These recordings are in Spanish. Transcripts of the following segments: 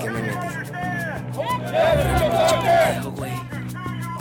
¿Qué me metí?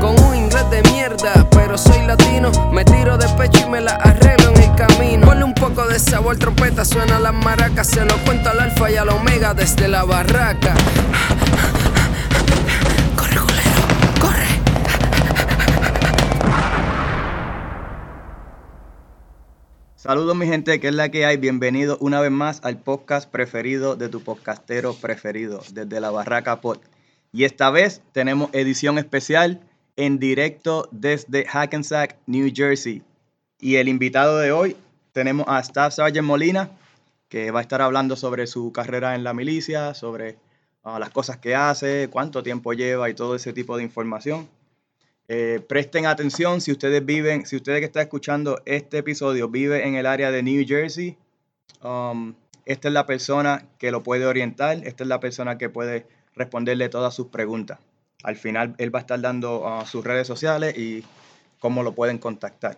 con un inglés de mierda, pero soy latino, me tiro de pecho y me la arreglo en el camino. Ponle un poco de sabor, trompeta, suena las maracas, se lo cuento al alfa y al omega desde la barraca. Corre, culero, corre. Saludos mi gente, que es la que hay. Bienvenido una vez más al podcast preferido de tu podcastero preferido, desde la Barraca Pod. Y esta vez tenemos edición especial en directo desde Hackensack, New Jersey. Y el invitado de hoy tenemos a Staff Sergeant Molina, que va a estar hablando sobre su carrera en la milicia, sobre ah, las cosas que hace, cuánto tiempo lleva y todo ese tipo de información. Eh, presten atención si ustedes viven, si ustedes que están escuchando este episodio vive en el área de New Jersey, um, esta es la persona que lo puede orientar, esta es la persona que puede responderle todas sus preguntas. Al final él va a estar dando uh, sus redes sociales y cómo lo pueden contactar.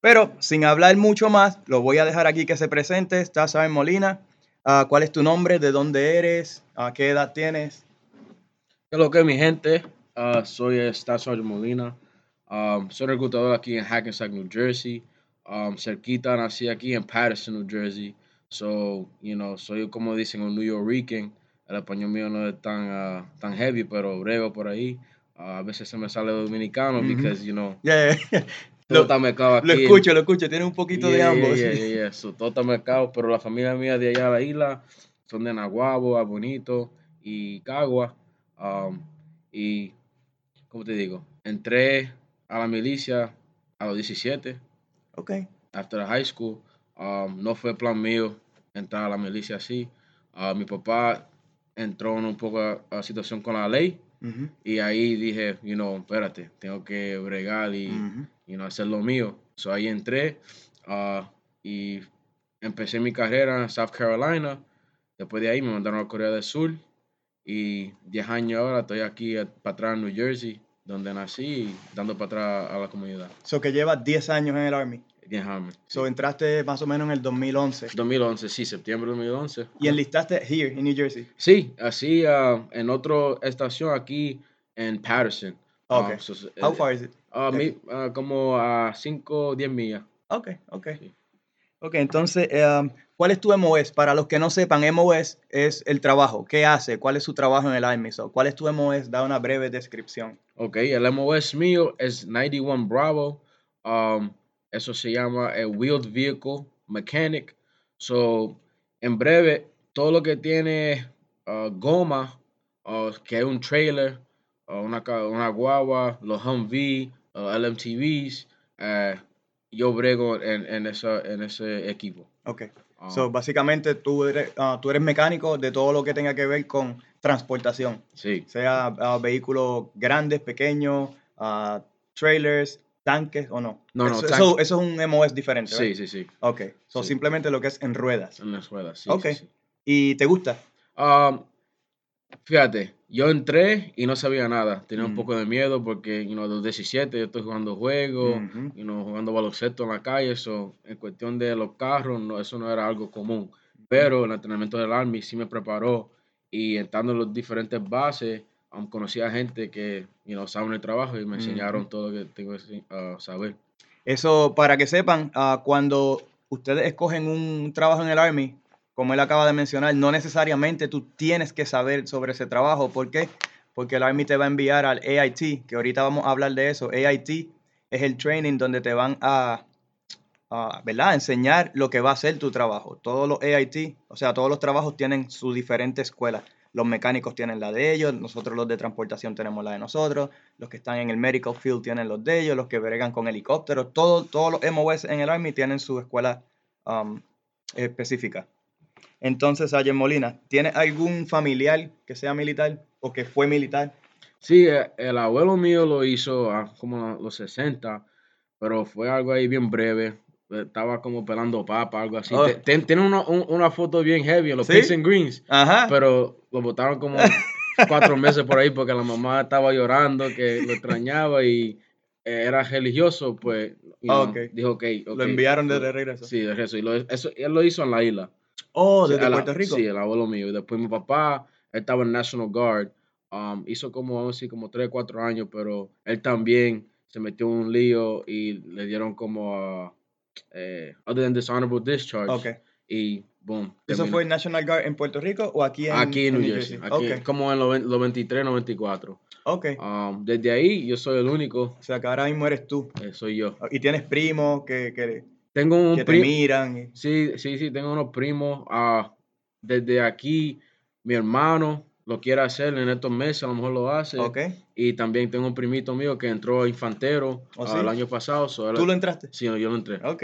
Pero sin hablar mucho más, lo voy a dejar aquí que se presente. Está Saben Molina. Ah, ¿Cuál es tu nombre? ¿De dónde eres? ¿A qué edad tienes? ¿Qué lo que mi gente? Ah, soy Stas Molina. Um, soy reclutador aquí en Hackensack, New Jersey. Um, cerquita nací aquí en Patterson, New Jersey. So, you know, soy como dicen un New Yorker. El español mío no es tan, ah, tan heavy, pero brego por ahí. Ah, a veces se me sale dominicano Ujú. because, you know, Yeah, yeah. todo Lo, está mezclado aquí. lo escucho, lo escucho. Tiene un poquito de ambos. Yeah, yeah, yeah. So, todo está mezclado, pero la familia mía de allá de la isla son de Naguabo, Bonito y Cagua. Um, y, ¿cómo te digo? Entré a la milicia a los 17, Ok. after high school. Um, no fue plan mío entrar a la milicia así. Ah, mi papá entró en un poco a, a situación con la ley y ahí dije, you know, espérate, tengo que bregar y ujú. you know, hacer lo mío. So ahí entré ah, y empecé mi carrera en South Carolina. Después de ahí me mandaron a Corea del Sur y 10 años ahora estoy aquí para atrás en New Jersey, donde nací dando para atrás a la comunidad. So que llevas 10 años en el Army. 10 años. So entraste más o menos en el 2011. 2011, sí, septiembre de 2011. Y enlistaste here, en New Jersey. Sí, así ah, en otra estación aquí en Patterson. Ah, Ok. so, eh, How far is it? ah, mi- como a 5 o 10 millas. Ok, ok. Sí. Ok, entonces, um, ¿cuál es tu MOS? Para los que no sepan, MOS es el trabajo. ¿Qué hace? ¿Cuál es su trabajo en el Army? So, ¿Cuál es tu MOS? Da una breve descripción. Ok, el MOS mío es 91 Bravo. Um, eso se llama el Wheeled Vehicle Mechanic. So, en breve, todo lo que tiene uh, goma, uh, que es un trailer, uh, una, una guagua, los Humvee, uh, LMTVs, eh, yo brego en, en, esa, en ese equipo. Ok. Um, So, básicamente, tú eres, ah, tú eres mecánico de todo lo que tenga que ver con transportación. sí, Sea ah, vehículos grandes, pequeños, ah, trailers, tanques o no. No, no, eso, eso, eso es un MOS diferente, sí, ¿verdad? sí, sí, Ok. So, Sí. simplemente lo que es en ruedas. en las ruedas, sí, Ok. sí, sí. ¿Y te gusta? Um, fíjate, yo entré y no sabía nada. Tenía un Mm. poco de miedo porque, you know, a los 17 yo estoy jugando juegos, Ujú. you know, jugando baloncesto en la calle. Eso, en cuestión de los carros, no, eso no era algo común. Pero el entrenamiento del Army sí me preparó y entrando en las diferentes bases, um, conocí a gente que, you know, saben el trabajo y me enseñaron Ujú. todo lo que tengo que uh, saber. Eso, para que sepan, ah, cuando ustedes escogen un trabajo en el Army, como él acaba de mencionar, no necesariamente tú tienes que saber sobre ese trabajo. ¿Por qué? Porque el Army te va a enviar al AIT, que ahorita vamos a hablar de eso. AIT es el training donde te van a, a, ¿verdad? a enseñar lo que va a ser tu trabajo. Todos los AIT, o sea, todos los trabajos tienen su diferente escuela. Los mecánicos tienen la de ellos, nosotros los de transportación tenemos la de nosotros, los que están en el medical field tienen los de ellos, los que bregan con helicópteros, todo- todos los MOS en el Army tienen su escuela um, específica. Entonces, Sergeant Molina, ¿tienes algún familiar que sea militar o que fue militar? Sí, eh, el abuelo mío lo hizo a como los 60, pero fue algo ahí bien breve. Estaba como pelando papa, algo así. Oh. Ten- Tiene una, un- una foto bien heavy en los ¿Sí? Pigs and Greens, Ajá. pero lo botaron como cuatro meses por ahí porque la mamá estaba llorando, que lo extrañaba y era religioso, pues you Ah, know, ok. dijo, ok. Lo enviaron de, regreso. Sí, de regreso. Y lo, eso, él lo hizo en la isla. Oh, Sí, desde la- Puerto Rico. Sí, el abuelo mío. Y después mi papá, él estaba en National Guard. um, hizo como, vamos a decir, como 3, 4 años, pero él también se metió en un lío y le dieron como, uh, eh, other than dishonorable discharge. Ok. Y, boom. ¿Eso terminó. fue National Guard en Puerto Rico o aquí en, Aquí en New Jersey. Aquí, Ok, Como en los, los 23, 94. ok. Um, desde ahí, yo soy el único. O sea, que ahora mismo eres tú. eh, soy yo. Y tienes primos que, que, Tengo un que te miran. y- Sí, sí, sí, tengo unos primos. ah, desde aquí, mi hermano lo quiere hacer en estos meses, a lo mejor lo hace. Y también tengo un primito mío que entró a infantero ¿Oh, sí? el año pasado. so ¿Tú lo entraste? Sí, yo lo entré. Ok.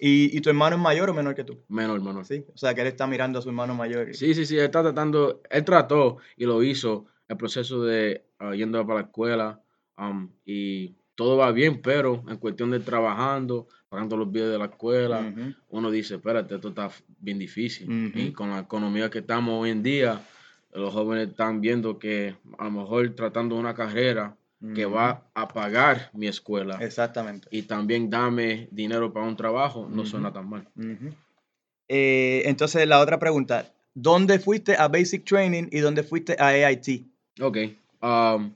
¿Y, ¿Y tu hermano es mayor o menor que tú? Menor, menor. Sí. O sea, que él está mirando a su hermano mayor. y- Sí, sí, sí, él está tratando, él trató y lo hizo el proceso de ah, yendo para la escuela am, y todo va bien, pero en cuestión de trabajando, pagando los billes de la escuela, uno dice, espérate, esto está bien difícil. Y con la economía que estamos hoy en día, los jóvenes están viendo que a lo mejor tratando una carrera que va a pagar mi escuela Exactamente. y también dame dinero para un trabajo, no suena tan mal. Eh, entonces, la otra pregunta. ¿Dónde fuiste a Basic Training y dónde fuiste a AIT? Ok. um,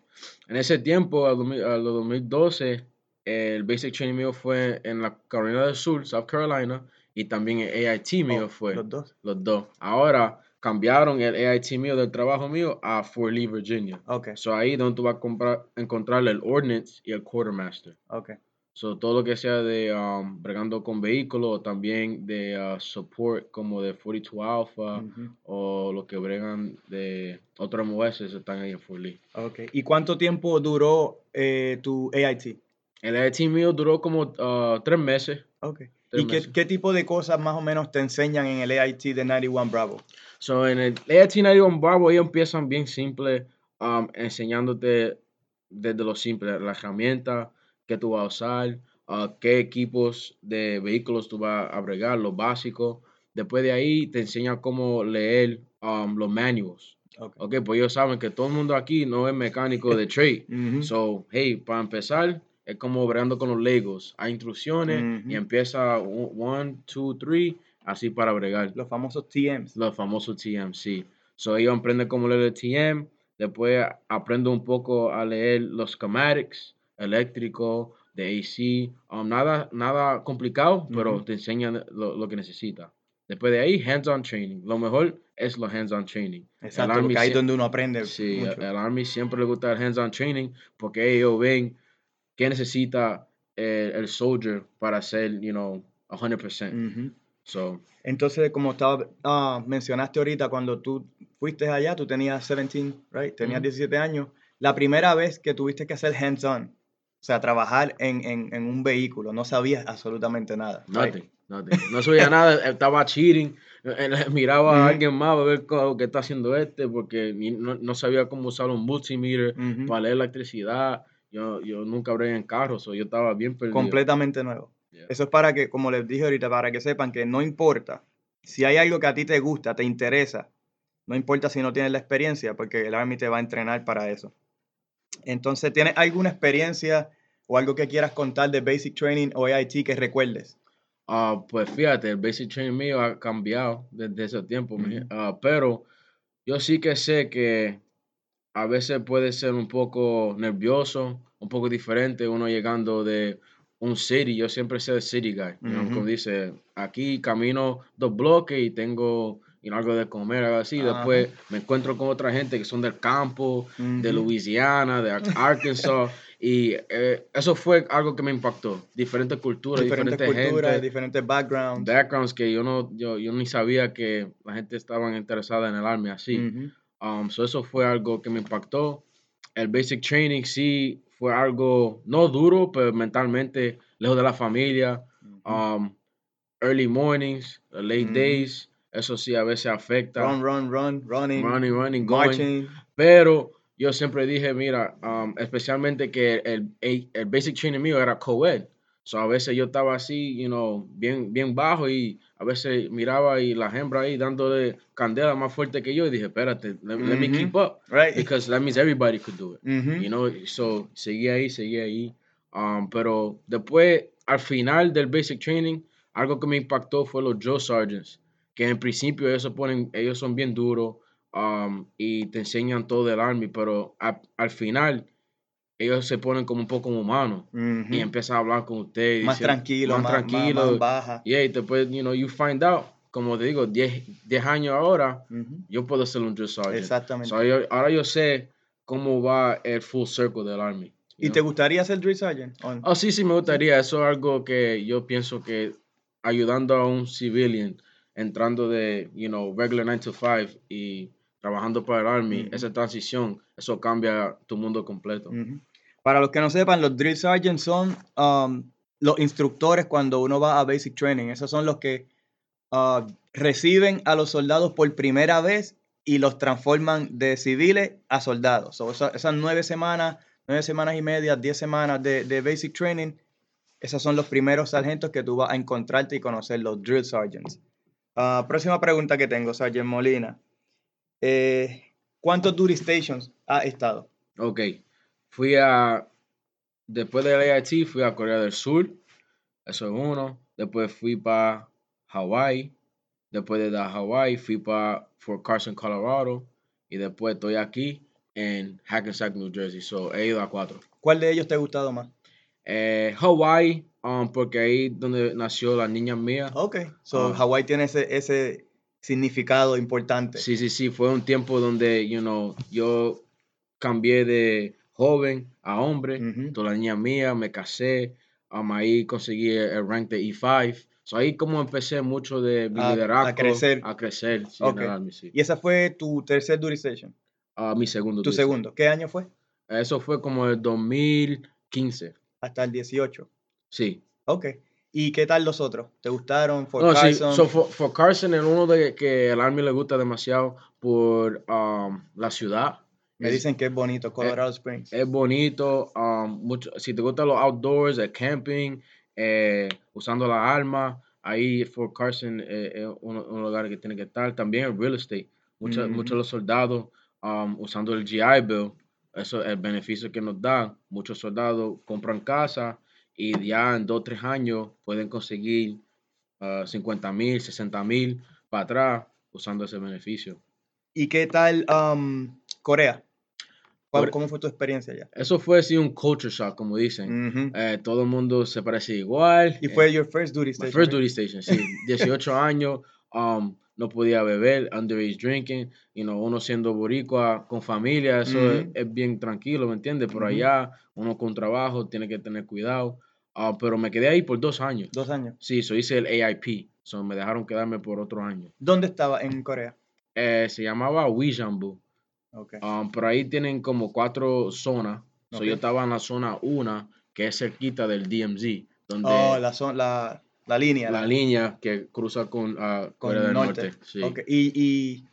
en ese tiempo, al 2000 a los 2012, el basic training mío fue en la Carolina del Sur, South Carolina, y también el AIT mío Oh, fue. Los dos. Los dos. Ahora cambiaron el AIT mío del trabajo mío a Fort Lee, Virginia. Ok, So ahí donde tú vas a comprar, encontrar el Ordnance y el Quartermaster. ok. So todo lo que sea de um, bregando con vehículos o también de uh, support como de 42 Alpha o lo que bregan de otros MOS están ahí en Fort Lee. Ok. ¿Y cuánto tiempo duró eh, tu AIT? El AIT mío duró como uh, tres meses. Ok. ¿Y qué, qué tipo de cosas más o menos te enseñan en el AIT de 91 Bravo? So, en el AIT 91 Bravo ellos empiezan bien simple, um, enseñándote desde lo simple, la herramienta que tú vas a usar, uh, qué equipos de vehículos tú vas a bregar, lo básico. Después de ahí te enseñan cómo leer um, los manuals. Ok. Ok, pues ellos saben que todo el mundo aquí no es mecánico de trade. So, hey, para empezar, es como bregando con los Legos. Hay instrucciones y Ujú. empieza 1, 2, 3, así para bregar. Los famosos TMs. Los famosos TMC. So, ellos aprenden cómo leer el TM. Después aprendo un poco a leer los schematics, eléctrico, de AC. um, nada, nada complicado, pero te enseñan lo, lo que necesitas. Después de ahí, hands-on training. Lo mejor es los hands-on training. El Exacto, porque ahí es donde uno aprende Sí, mucho. al Army siempre le gusta el hands-on training porque ellos ven qué necesita el, el soldier para ser, you know, 100%. Ujú. So, Entonces, como estaba, ah, mencionaste ahorita, cuando tú fuiste allá, tú tenías 17, right? Tenías Ujú. 17 años. La primera vez que tuviste que hacer hands-on, o sea, trabajar en, en, en un vehículo, no sabías absolutamente nada. right? nothing, nothing. No sabía nada, estaba cheating. eh, eh, Miraba a Ujú. alguien más a ver qué está haciendo este porque no, no sabía cómo usar un multimeter para leer electricidad. Yo, yo nunca hablé en carros, so yo estaba bien perdido. Completamente nuevo. Yeah. Eso es para que, como les dije ahorita, para que sepan que no importa. Si hay algo que a ti te gusta, te interesa, no importa si no tienes la experiencia, porque el Army te va a entrenar para eso. Entonces, ¿tienes alguna experiencia o algo que quieras contar de Basic Training o AIT que recuerdes? Ah, pues fíjate, el basic training mío ha cambiado desde ese tiempo, ah, pero yo sí que sé que a veces puede ser un poco nervioso, un poco diferente uno llegando de un city. Yo siempre sé el city guy, como dice, aquí camino dos bloques y tengo know, algo de comer, algo así. Después me encuentro con otra gente que son del campo, de Ujú. Louisiana, de Ar- Arkansas. Y eh, eso fue algo que me impactó. Diferentes culturas, Diferentes diferentes culturas, gente diferentes backgrounds. backgrounds que yo no yo, yo ni sabía que la gente estaba interesada en el army así. Um, so eso fue algo que me impactó. El basic training sí fue algo no duro, pero mentalmente lejos de la familia. Um, early mornings, late days. eso sí a veces afecta. Run, run, run, running, running, running, going. marching. Pero yo siempre dije, mira, um, especialmente que el, el, el basic training mío era co-ed. So a veces yo estaba así, you know, bien, bien bajo y a veces miraba y la hembra ahí dándole candela más fuerte que yo y dije, espérate, let, let me keep up. Right. Because that means everybody could do it. Mhm. You know, so seguí ahí, seguí ahí. Um, pero después, al final del basic training, algo que me impactó fue los drill sergeants, que en principio ellos, se ponen, ellos son bien duros um, y te enseñan todo del army, pero a- al final ellos se ponen como un poco humanos y empiezan a hablar con ustedes. más tranquilo, más, más- tranquilo. más baja. Y ahí después, you know, you find out, como te digo, 10 10 años ahora, yo puedo ser un drill sergeant. Exactamente. So, yo- ahora yo sé cómo va el full circle del Army. ¿Y te gustaría ser drill sergeant? Oh, sí, sí, me gustaría. Eso es algo que yo pienso que ayudando a un civilian entrando de, you know, regular 9 to 5 y trabajando para el Army, esa transición, eso cambia tu mundo completo. Para los que no sepan, los drill sergeants son um, los instructores cuando uno va a basic training. Esos son los que ah, reciben a los soldados por primera vez y los transforman de civiles a soldados. So, esa- esas nueve semanas, nueve semanas y media, diez semanas de, basic training, esos son los primeros sargentos que tú vas a encontrarte y conocer, los drill sergeants. Ah, próxima pregunta que tengo, Sergeant Molina. Eh, ¿Cuántos duty stations ha estado? Ok, fui a, después del AIT, fui a Corea del Sur, eso es uno. Después fui para Hawaii. Después de la Hawaii, fui para Fort Carson, Colorado. Y después estoy aquí en Hackensack, New Jersey. So, he ido a cuatro. ¿Cuál de ellos te ha gustado más? Eh, Hawaii, um, porque ahí donde nació la niña mía. Ok. So, Ah. Hawái tiene ese, ese significado importante. Sí, sí, sí, fue un tiempo donde, you know, yo cambié de joven a hombre, toda la niña mía, me casé, um, ahí conseguí el, rank de E5. So ahí como empecé mucho de mi A- a liderazgo. crecer. A crecer, sí, Ok. en el Army, sí. Y esa fue tu tercer duty station. Ah, mi segundo. Tu segundo. ¿Qué año fue? Eso fue como el 2015, Hasta el 18. sí. Ok. ¿Y qué tal los otros? ¿Te gustaron? Fort No, sí, Carson? so for, for Carson es uno de que el Army le gusta demasiado por um, la ciudad. Me dicen que es bonito, Colorado Springs. Es bonito, um, mucho, si te gustan los outdoors, el camping, eh, usando la arma, ahí Fort Carson eh, es un, un lugar que tiene que estar. También el real estate, muchos muchos de los soldados um, usando el GI Bill, eso es el beneficio que nos da. Muchos soldados compran casa y ya en dos o tres años pueden conseguir uh, 50 mil, 60 mil para atrás usando ese beneficio. ¿Y qué tal um, Corea? ¿Cuál- Core- ¿Cómo fue tu experiencia allá? Eso fue así un culture shock, como dicen. Ujú. Eh, todo el mundo se parece igual. Y eh, fue your first duty my station. first right? duty station, sí. 18 años, um, no podía beber, underage drinking, you know, uno siendo boricua con familia, eso es, Ujú. es bien tranquilo, ¿me entiendes? Por Ujú. allá, uno con trabajo, tiene que tener cuidado. Ah, pero me quedé ahí por dos años. Dos años. Sí, so hice el AIP. So me dejaron quedarme por otro año. ¿Dónde estaba en Corea? Eh, se llamaba Wijambu. Ok. Um, por ahí tienen como cuatro zonas. So yo estaba en la zona 1, que es cerquita del DMZ, donde Oh, la, zon- la, la línea. la línea que cruza con ah, con Corea del norte. Norte. sí. Ok, Y, y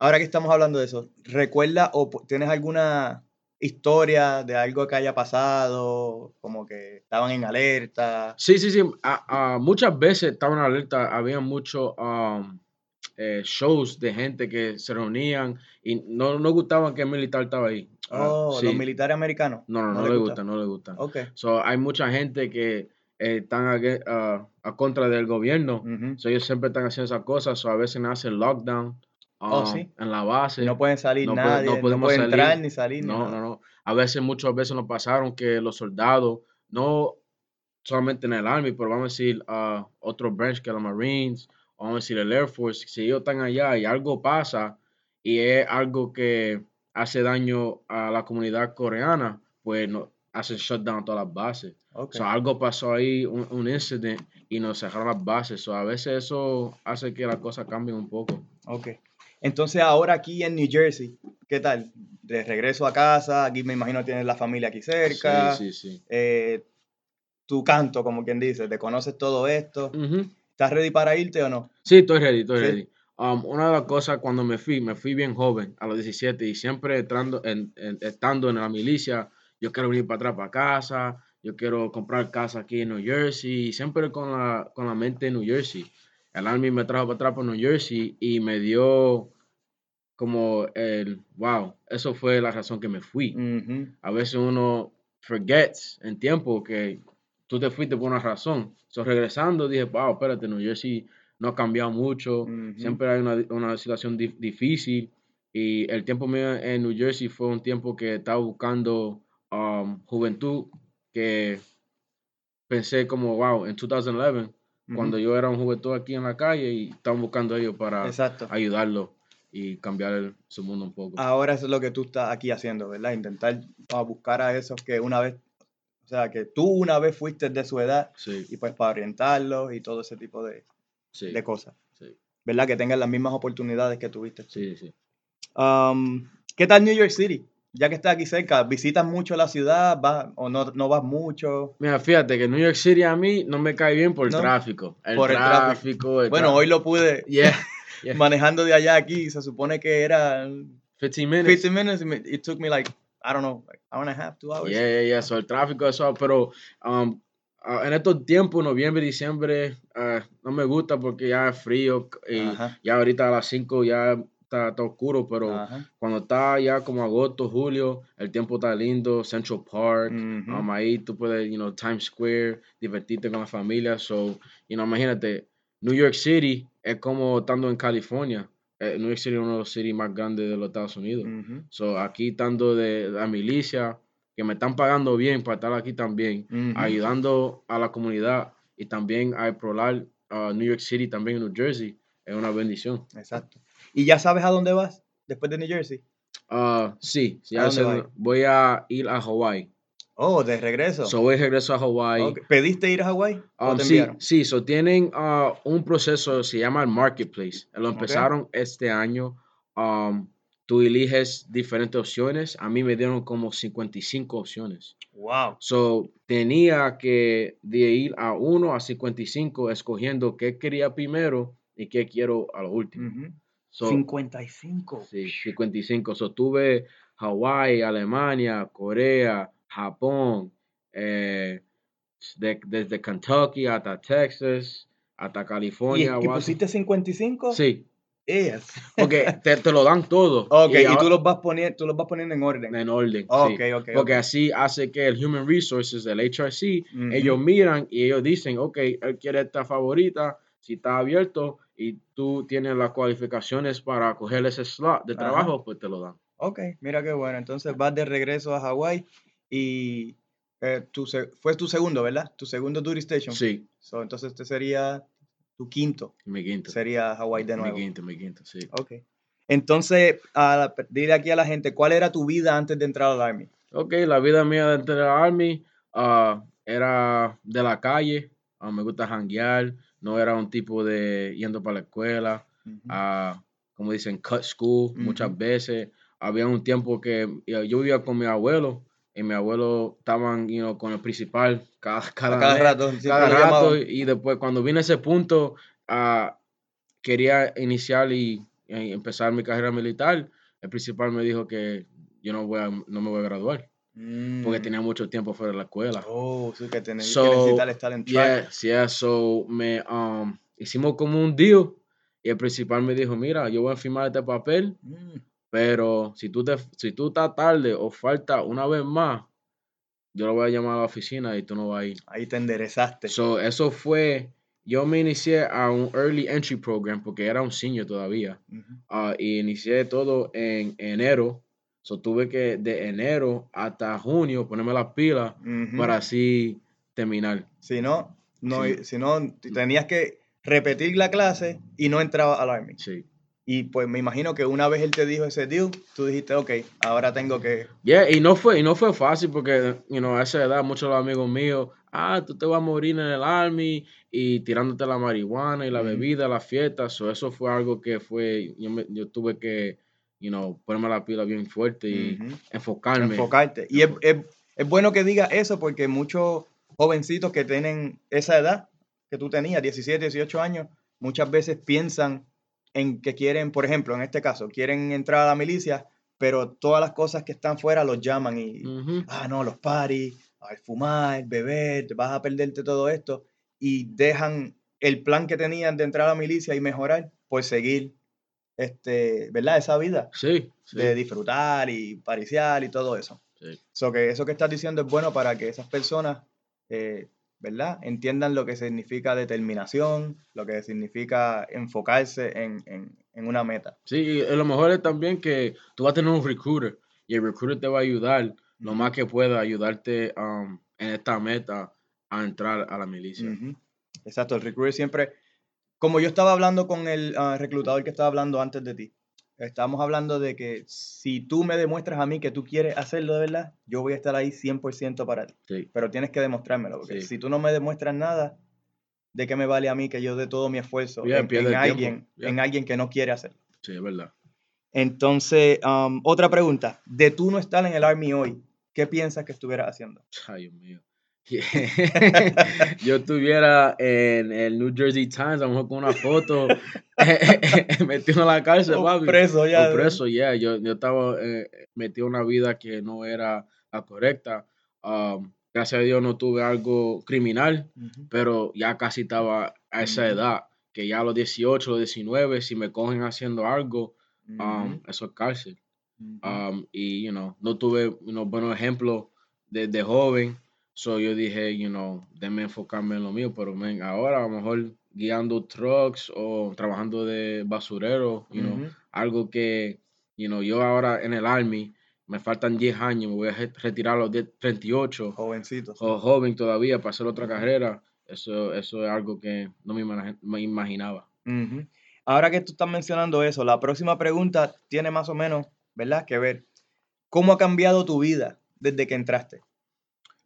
ahora que estamos hablando de eso, ¿recuerda o tienes alguna historia de algo que haya pasado? Como que estaban en alerta. Sí, sí, sí. ah, ah, muchas veces estaban en alerta, había muchos um, eh, shows de gente que se reunían y no, no gustaban que el militar estaba ahí. Ah, Oh, sí. los militares americanos. No, no, no, les le gusta? gustan, no le gustan. Ok. So, hay mucha gente que eh, están ah, a contra del gobierno. ujú. So, ellos siempre están haciendo esas cosas. So, a veces hacen lockdown Oh, um, sí. en la base. No pueden salir no nadie, no no, podemos pueden salir. entrar ni salir. No, no, no. A veces, muchas veces nos pasaron que los soldados, no solamente en el Army, pero vamos a decir a otro branch que los Marines, vamos a decir el Air Force, si ellos están allá y algo pasa y es algo que hace daño a la comunidad coreana, pues no, hacen shutdown todas las bases. Ok. So, algo pasó ahí, un, un incident, y nos cerraron las bases. So, a veces eso hace que las cosas cambien un poco. Ok. Entonces ahora aquí en New Jersey, ¿qué tal? De regreso a casa, aquí me imagino tienes la familia aquí cerca. Sí, sí, sí. eh, tu canto, como quien dice, te conoces todo esto. Ujú. ¿Estás ready para irte o no? Sí, estoy ready, estoy Sí. ready. Um, una de las cosas cuando me fui, me fui bien joven, a los 17, y siempre entrando, en, en- estando en la milicia, yo quiero venir para atrás, para casa, yo quiero comprar casa aquí en New Jersey, y siempre con la, con la mente en New Jersey. El Army me trajo para atrás por New Jersey y me dio como el, wow, eso fue la razón que me fui. Ujú. A veces uno forgets en tiempo que tú te fuiste por una razón. So, regresando dije, wow, espérate, New Jersey no ha cambiado mucho, siempre hay una, una situación di- difícil y el tiempo mío en New Jersey fue un tiempo que estaba buscando um, juventud que pensé como, wow, en 2011, cuando yo era un juventud aquí en la calle y estaban buscando ellos para Exacto. ayudarlo y cambiar el- su mundo un poco. Ahora eso es lo que tú estás aquí haciendo, ¿verdad? Intentar ah, buscar a esos que una vez, o sea, que tú una vez fuiste de su edad Sí, y pues para orientarlos y todo ese tipo de, sí, de cosas, sí, ¿verdad? Que tengan las mismas oportunidades que tuviste. sí, sí. Um, ¿Qué tal New York City? Ya que estás aquí cerca, ¿visitas mucho la ciudad vas, o no, no vas mucho? Mira, fíjate que New York City a mí no me cae bien por el ¿No? tráfico. El Por el tráfico. tráfico. el Bueno, tra- hoy lo pude Yeah, yeah. manejando de allá aquí, se supone que era 15 minutes. 15 minutes, it took me like, I don't know, like hour and a half, two hours. Yeah, yeah, yeah. So, el tráfico, eso, pero um, ah, en estos tiempos, noviembre, diciembre, ah, no me gusta porque ya es frío y Ajá. ya ahorita a las 5 ya está, está oscuro, pero Ajá. cuando está ya como agosto, julio, el tiempo está lindo, Central Park, um, ahí tú puedes, you know, Times Square, divertirte con la familia. So, you know, imagínate, New York City es como estando en California. Eh, New York City es uno de los cities más grandes de los Estados Unidos. So, aquí estando de la milicia, que me están pagando bien para estar aquí también, ayudando a la comunidad y también a explorar uh, New York City, también en New Jersey, es una bendición. Exacto. ¿Y ya sabes a dónde vas después de New Jersey? Ah, sí, voy a ir a Hawaii. Oh, de regreso. So, voy de regreso a Hawaii. ¿Pediste ir a Hawái? ¿O Um, sí, sí, so tienen ah, un proceso, se llama el Marketplace. Lo empezaron este año. Um, tú eliges diferentes opciones. A mí me dieron como 55 opciones. Wow. So, tenía que de ir a 1 a 55 escogiendo qué quería primero y qué quiero a lo último. So, 55. sí, 55. So, tuve Hawái, Alemania, Corea, Japón, eh, de- desde Kentucky hasta Texas, hasta ¿Y, California. y Washington. pusiste 55? Sí, Yes. porque te, te lo dan todo. Ok, y, ahora- tú los vas poniendo, tú los vas poniendo en orden. en orden. Ok, sí. ok, Porque ok. así hace que el Human Resources, el HRC, Ujú. ellos miran y ellos dicen, ok, él quiere esta favorita, si está abierto y tú tienes las cualificaciones para coger ese slot de Ajá. trabajo, pues te lo dan. Ok, mira qué bueno. Entonces vas de regreso a Hawái y eh, tu se- fue tu segundo, ¿verdad? Tu segundo duty station. Sí, So, entonces este sería tu quinto. mi quinto. Sería Hawái de Mi nuevo. quinto, mi quinto, sí. Ok. Entonces, a dile aquí a la gente, ¿cuál era tu vida antes de entrar al Army? Ok, la vida mía de la Army ah, era de la calle, ah, me gusta janguear, no era un tipo de yendo para la escuela, ah, como dicen, cut school muchas veces. Había un tiempo que yo vivía con mi abuelo y mi abuelo estaban you know, con el principal cada, cada, cada rato, cada rato y después cuando vine a ese punto ah, quería iniciar y, y empezar mi carrera militar, el principal me dijo que yo no, voy a, no me voy a graduar porque Mm. tenía mucho tiempo fuera de la escuela. Oh, sí, que, tenés, que So, necesitar estar en track. Yes, yeah, so me um, hicimos como un deal y el principal me dijo, mira, yo voy a firmar este papel, Mm. Pero si tú, te, si tú estás tarde o falta una vez más, yo lo voy a llamar a la oficina y tú no vas a ir. Ahí te enderezaste. So, eso fue, yo me inicié a un early entry program porque era un senior todavía. Ujú. ah, y inicié todo en enero. So, tuve que de enero hasta junio ponerme las pilas Ujú. para así terminar. Si no, no, Sí. si no, tenías que repetir la clase y no entraba al Army. Sí. Y pues me imagino que una vez él te dijo ese deal, tú dijiste, ok, ahora tengo que... Yeah, y no fue, y no fue fácil porque, you know, a esa edad muchos de los amigos míos, ah, tú te vas a morir en el army y tirándote la marihuana y la Ujú. bebida, la fiesta, so eso fue algo que fue, yo, me- yo tuve que, you know, ponerme la pila bien fuerte y Ujú. enfocarme. enfocarte. Y es, es- es bueno que diga eso porque muchos jovencitos que tienen esa edad que tú tenías, 17, 18 años, muchas veces piensan en que quieren, por ejemplo, en este caso, quieren entrar a la milicia, pero todas las cosas que están fuera los llaman y, ah, no, los paris, el fumar, beber, vas a perderte todo esto y dejan el plan que tenían de entrar a la milicia y mejorar por seguir, este, ¿verdad? Esa vida Sí, sí, de disfrutar y pariciar y todo eso. sí. So que eso que estás diciendo es bueno para que esas personas, eh, ¿verdad? Entiendan lo que significa determinación, lo que significa enfocarse en, en- en una meta. Sí, y lo mejor es también que tú vas a tener un recruiter y el recruiter te va a ayudar lo más que pueda, ayudarte um, en esta meta a entrar a la milicia. Exacto, el recruiter siempre, como yo estaba hablando con el ah, reclutador que estaba hablando antes de ti, estábamos hablando de que si tú me demuestras a mí que tú quieres hacerlo de verdad, yo voy a estar ahí 100% para ti. Sí, Pero tienes que demostrármelo, porque Sí. si tú no me demuestras nada, ¿de qué me vale a mí que yo dé todo mi esfuerzo Yeah, en, alguien, Yeah. en alguien que no quiere hacerlo? sí, es verdad. Entonces, um, otra pregunta, de tú no estar en el Army hoy, ¿qué piensas que estuvieras haciendo? Ay, Dios mío. Yo estuviera en el New Jersey Times, a lo mejor con una foto, metido en la cárcel, O papi. preso ya. O preso, ya. Yo, yo estaba eh, metido en una vida que no era la correcta. Um, gracias a Dios no tuve algo criminal, Ujú. pero ya casi estaba a esa Ujú. edad, que ya a los 18, los 19, si me cogen haciendo algo, um, Ujú. eso es cárcel. Um, y, you know, no tuve, you know, buenos ejemplos desde joven. So yo dije, you know, déme enfocarme en lo mío, pero man, ahora a lo mejor guiando trucks o trabajando de basurero, you know, algo que, you know, yo ahora en el Army, me faltan 10 años, me voy a re- retirar a los 10 38, Jovencito. o joven todavía para hacer otra carrera. Eso, eso es algo que no me, imag- me imaginaba. Ahora que tú estás mencionando eso, la próxima pregunta tiene más o menos, ¿verdad? Que ver. ¿Cómo ha cambiado tu vida desde que entraste?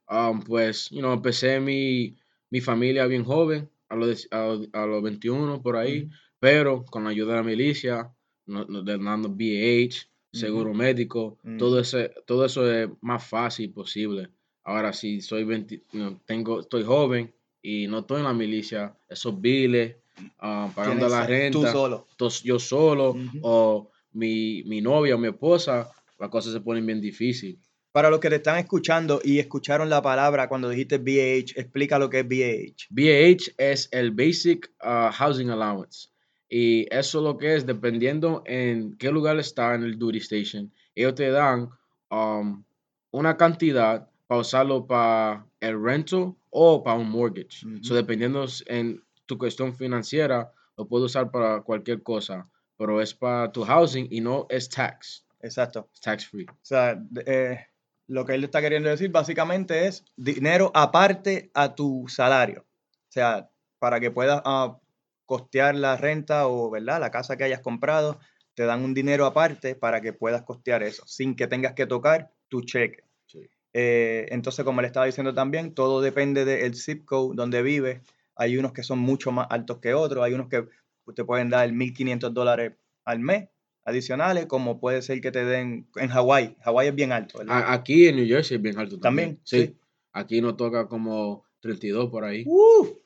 Um, pues, you know, empecé mi, mi familia bien joven, a los, a, a los 21 por ahí, pero con la ayuda de la milicia, no- dando BH, seguro médico, todo, Ujú. ese, todo eso es más fácil posible. Ahora, si soy 20, no, tengo, estoy joven y no estoy en la milicia, esos biles, ah, pagando la renta, Tú solo. yo solo o mi, mi novia o mi esposa, las cosas se ponen bien difíciles. Para los que te están escuchando y escucharon la palabra cuando dijiste BH, explica lo que es BH. BAH es el Basic uh, Housing Allowance. Y eso lo que es, dependiendo en qué lugar está en el duty station, ellos te dan um, una cantidad para usarlo para el rental o para un mortgage. So, dependiendo en tu cuestión financiera, lo puedes usar para cualquier cosa, pero es para tu housing y no es tax, Exacto. tax free. O sea, eh, lo que él está queriendo decir básicamente es dinero aparte a tu salario. O sea, para que puedas ah, costear la renta o, ¿verdad? La casa que hayas comprado, te dan un dinero aparte para que puedas costear eso, sin que tengas que tocar tu cheque. Sí. Eh, entonces, como le estaba diciendo también, todo depende del zip code donde vives. Hay unos que son mucho más altos que otros, hay unos que te pueden dar 1.500 dólares al mes adicionales, como puede ser que te den en Hawái. Hawái es bien alto, Aquí en New Jersey es bien alto también. También, sí. Aquí nos toca como 32 por ahí.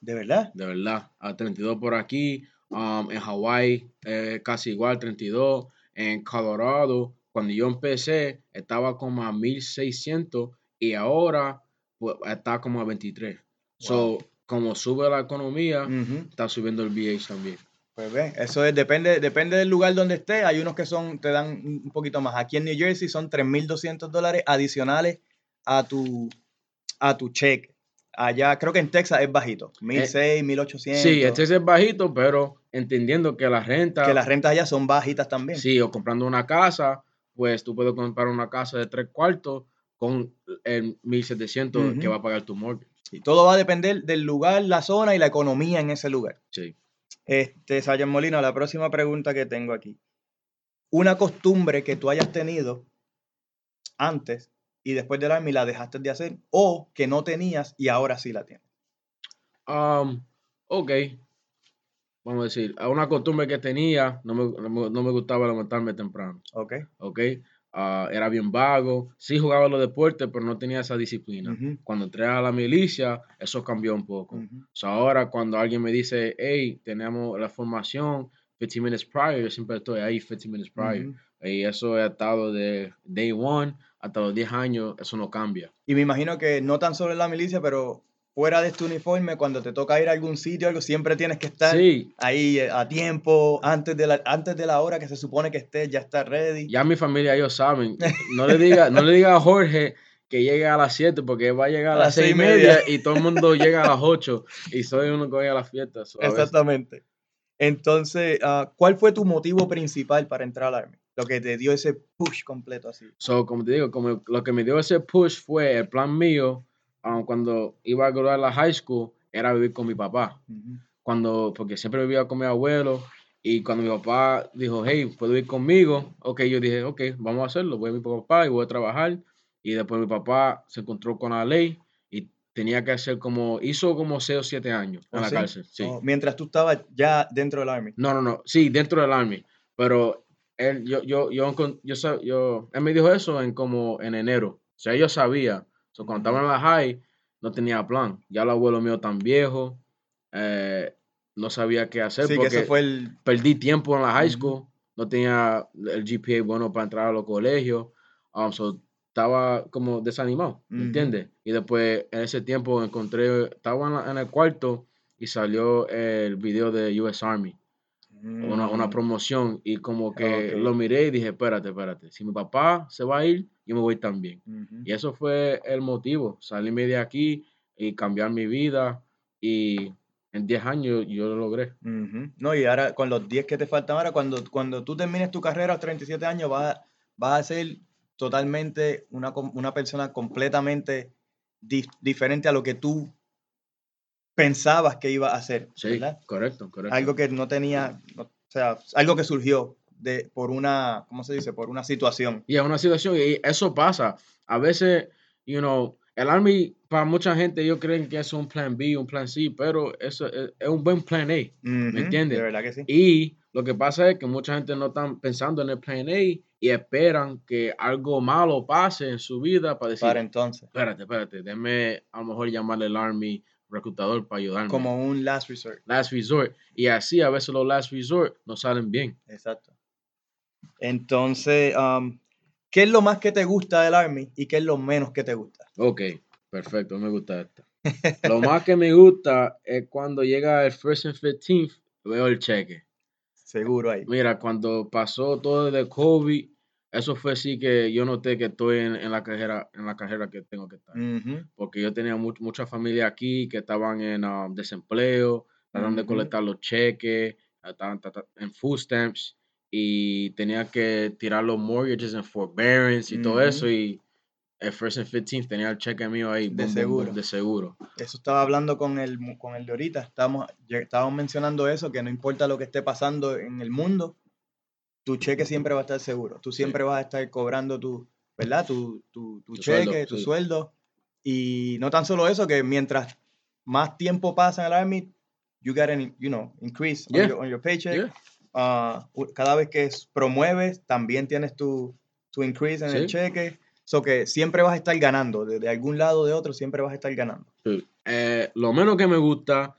¿De verdad? De verdad, a 32 por aquí, um, en Hawái eh, casi igual, 32, en Colorado, cuando yo empecé estaba como a 1600 y ahora pues, está como a 23. So, como sube la economía, está subiendo el BH también. Pues ve, eso es, depende, depende del lugar donde estés. Hay unos que son, te dan un poquito más. Aquí en New Jersey son 3.200 dólares adicionales a tu, a tu cheque. Allá, creo que en Texas es bajito. 1.600, 1.800. Sí, este es bajito, pero entendiendo que la renta, Que las rentas allá son bajitas también. sí, o comprando una casa, pues tú puedes comprar una casa de tres cuartos con el 1700 que Ujú. va a pagar tu mortgage. Y todo va a depender del lugar, la zona y la economía en ese lugar. Sí. Este, Sayan Molina, la próxima pregunta que tengo aquí. Una costumbre que tú hayas tenido antes y después del Army la dejaste de hacer o que no tenías y ahora sí la tienes. Um, ok. Vamos a decir, una costumbre que tenía, no me, no me- no me gustaba levantarme temprano. ¿Ok? Ok. Ah, era bien vago. Sí jugaba los deportes, pero no tenía esa disciplina. Ujú, Cuando entré a la milicia, eso cambió un poco. ujú. So, ahora cuando alguien me dice, hey, tenemos la formación 15 minutes prior, yo siempre estoy ahí 15 minutes prior. Ujú. Y eso he estado de day one hasta los 10 años, eso no cambia. Y me imagino que no tan solo en la milicia, pero fuera de este uniforme, cuando te toca ir a algún sitio, algo, siempre tienes que estar Sí, ahí eh, a tiempo, antes de, la, antes de la hora que se supone que estés, ya está ready. ya mi familia ellos saben. No le diga, no le diga a Jorge que llegue a las 7 porque va a llegar a las 6 y media y todo el mundo llega a las 8 y soy uno que voy a las fiestas. Exactamente. Entonces, ah, ¿cuál fue tu motivo principal para entrar al Army? Lo que te dio ese push completo así. So, como te digo, como lo que me dio ese push fue el plan mío ah, cuando iba a graduar la high school era vivir con mi papá. Ujú. Cuando, porque siempre vivía con mi abuelo y cuando mi papá dijo, hey, ¿puedo ir conmigo? Ok, yo dije, ok, vamos a hacerlo. Voy a mi papá y voy a trabajar. Y después mi papá se encontró con la ley y tenía que hacer como, hizo como 6 o 7 años en ¿Oh, la sí? cárcel. Sí. Oh, mientras tú estabas ya dentro del Army. No, no, no. Sí, dentro del Army. Pero él, yo, yo, yo, yo, él me dijo eso en como en enero. O sea, yo sabía. So, cuando estaba en la high, no tenía plan. Ya el abuelo mío tan viejo, eh, no sabía qué hacer Sí, que porque ese fue el... perdí tiempo en la high school. No tenía el GPA bueno para entrar a los colegios. Um, so, estaba como desanimado, ¿me entiendes? Y después en ese tiempo encontré, estaba en, la- en el cuarto y salió el video de US Army una, una Mm, promoción y como que Ok. lo miré y dije, espérate, espérate, si mi papá se va a ir, yo me voy también. Y eso fue el motivo, salirme de aquí y cambiar mi vida y en 10 años yo lo logré. No, y ahora con los 10 que te faltan ahora, cuando, cuando tú termines tu carrera a los 37 años, vas, a- vas a ser totalmente una, una persona completamente dif- diferente a lo que tú pensabas que iba a ser, Sí, ¿verdad? correcto, correcto. Algo que no tenía, o sea, algo que surgió de, por una, ¿cómo se dice? Por una situación. Y es una situación, y eso pasa. A veces, you know, el Army, para mucha gente, ellos creen que es un plan B, un plan C, pero eso es, es un buen plan A. Ujú, entiendes? De verdad que sí. Y lo que pasa es que mucha gente no está pensando en el plan A y esperan que algo malo pase en su vida para decir, Para entonces, espérate, espérate, déjame a lo mejor llamarle al Army reclutador para ayudarme. como un last resort. last resort. Y así a veces los last resort no salen bien. Exacto. Entonces, um, ¿qué es lo más que te gusta del Army y qué es lo menos que te gusta? Ok, perfecto, me gusta esta. Lo más que me gusta es cuando llega el first and 15th, veo el cheque. Seguro ahí. Mira, cuando pasó todo de COVID, eso fue sí que yo noté que estoy en, en la carrera, en la carrera que tengo que estar. Ujú, Porque yo tenía mu- mucha familia aquí que estaban en um, desempleo, tratando de Ujú. colectar los cheques, estaban ta- ta- en food stamps y tenía que tirar los mortgages en forbearance y todo Ujú. eso. Y el first and 15 tenía el cheque mío ahí. De boom, boom, boom, seguro. de seguro. Eso estaba hablando con el, con el de ahorita. Estábamos, estábamos mencionando eso, que no importa lo que esté pasando en el mundo, tu cheque siempre va a estar seguro. Tú Sí. siempre vas a estar cobrando tu, ¿verdad? Tu, tu, tu Tu sueldo, cheque, tu sí. sueldo. Y no tan solo eso, que mientras más tiempo pasa en el Army, you get an, you know, increase on, Yeah. your, on your paycheck. Yeah. Ah, u- cada vez que es- promueves, también tienes tu, tu increase en el Sí. cheque. So que siempre vas a estar ganando. De, de algún lado o de otro, siempre vas a estar ganando. Sí. Eh, lo menos que me gusta,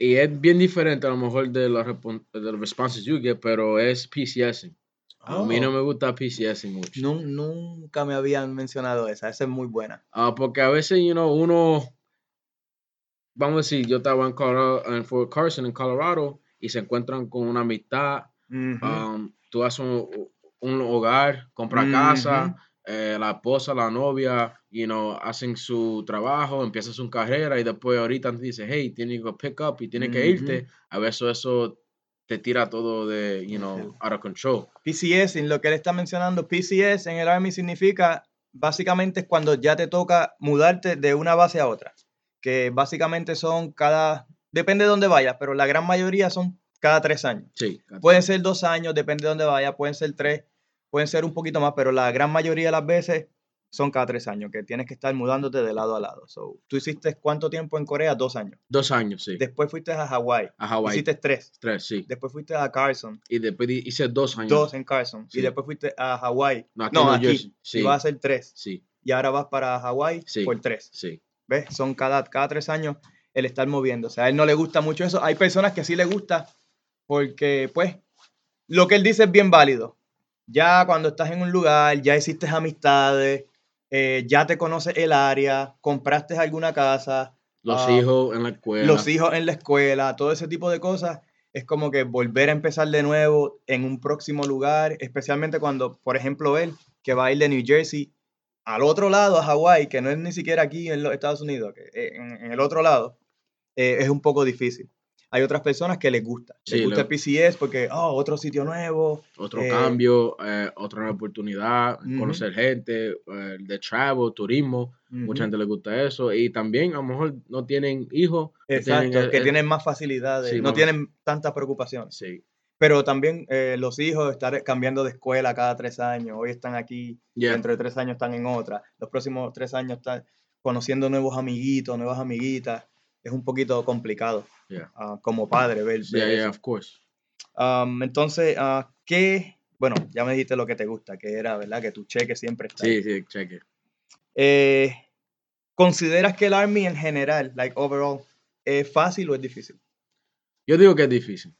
y es bien diferente a lo mejor de respon- de los responses you get, pero es PCSing. A mí no Oh. me gusta PCSing mucho. Nun- nunca me habían mencionado esa. Esa es muy buena. Ah, porque a veces, you know, uno, vamos a decir, yo estaba en, Colorado- en Fort Carson, en Colorado, y se encuentran con una amistad, um, tú haces un, un hogar, compras casa. Eh, la esposa, la novia, you know, hacen su trabajo, empiezan su carrera, y después ahorita te dice, hey, tienes que pick up y tienes que irte, a veces eso te tira todo de, you know, out of control. PCS, en lo que él está mencionando, PCS en el Army significa, básicamente es cuando ya te toca mudarte de una base a otra. Que básicamente son cada, depende de dónde vayas, pero la gran mayoría son cada tres años. Sí. Pueden ser dos años, depende de dónde vayas, pueden ser tres, pueden ser un poquito más, pero la gran mayoría de las veces son cada tres años, que tienes que estar mudándote de lado a lado. So, ¿Tú hiciste cuánto tiempo en Corea? Dos años. Dos años, sí. Después fuiste a Hawái. a Hawái. Hiciste tres. Tres, sí. Después fuiste a Carson. Y después hice dos años. Dos en Carson. Sí. Y después fuiste a Hawái. No, aquí No. Sí. Y vas a hacer tres. Sí, Y ahora vas para Hawái Sí. por tres. sí. ¿Ves? Son cada, cada tres años el estar moviendo. O sea, a él no le gusta mucho eso. Hay personas que sí le gusta porque, pues, lo que él dice es bien válido. Ya cuando estás en un lugar, ya hiciste amistades, eh, ya te conoces el área, compraste alguna casa, Los Ah, hijos en la escuela. los hijos en la escuela, todo ese tipo de cosas. Es como que volver a empezar de nuevo en un próximo lugar, especialmente cuando, por ejemplo, él, que va a ir de New Jersey al otro lado, a Hawái, que no es ni siquiera aquí en los Estados Unidos, que eh, en, en el otro lado, eh, es un poco difícil. Hay otras personas que les gusta. Les gusta el PCS porque, oh, otro sitio nuevo. Otro eh, cambio, eh, otra oportunidad, conocer gente, eh, de travel, turismo. Mucha Ujú. gente le gusta eso. Y también a lo mejor no tienen hijos. tienen, que tienen más facilidades, sí, no tienen tantas preocupaciones. Sí. Pero también eh, los hijos estar cambiando de escuela cada tres años. Hoy están aquí, Yeah. dentro de tres años están en otra. Los próximos tres años están conociendo nuevos amiguitos, nuevas amiguitas. Es un poquito complicado Yeah. ah, como padre ver, Yeah, ver yeah, eso. of course. Am, entonces, ah, ¿qué? Bueno, ya me dijiste lo que te gusta, que era, ¿verdad? Que tu cheque siempre está. ahí. Sí, sí, cheque. Eh, ¿Consideras que el Army en general, like overall, es fácil o es difícil? Yo digo que es difícil.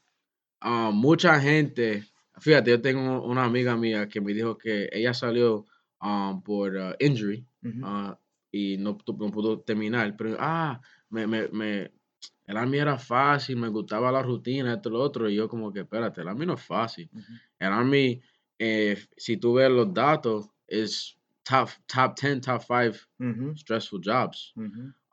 Ah, mucha gente, fíjate, yo tengo una amiga mía que me dijo que ella salió ah, por injury ah, y no, no pudo terminar, pero ah, me, me, me, el army era fácil, me gustaba la rutina, esto, lo otro, y yo como que, espérate, el army no es fácil. Ujú. El army, eh, si tú ves los datos, es top, top 10, top 5 Ujú, stressful jobs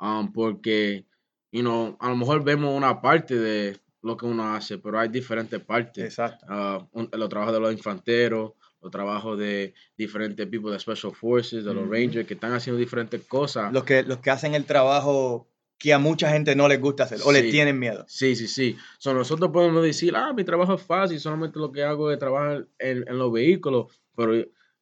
um, porque, you know, a lo mejor vemos una parte de lo que uno hace, pero hay diferentes partes. Exacto. Ah, un- los trabajos de los infanteros, los trabajos de diferentes tipos de Special Forces, de los. Rangers, que están haciendo diferentes cosas. Los que, los que hacen el trabajo que a mucha gente no les gusta hacer o le Sí. tienen miedo. Sí, sí, sí. So, nosotros podemos decir, ah, mi trabajo es fácil, solamente lo que hago es trabajar en, en los vehículos, pero,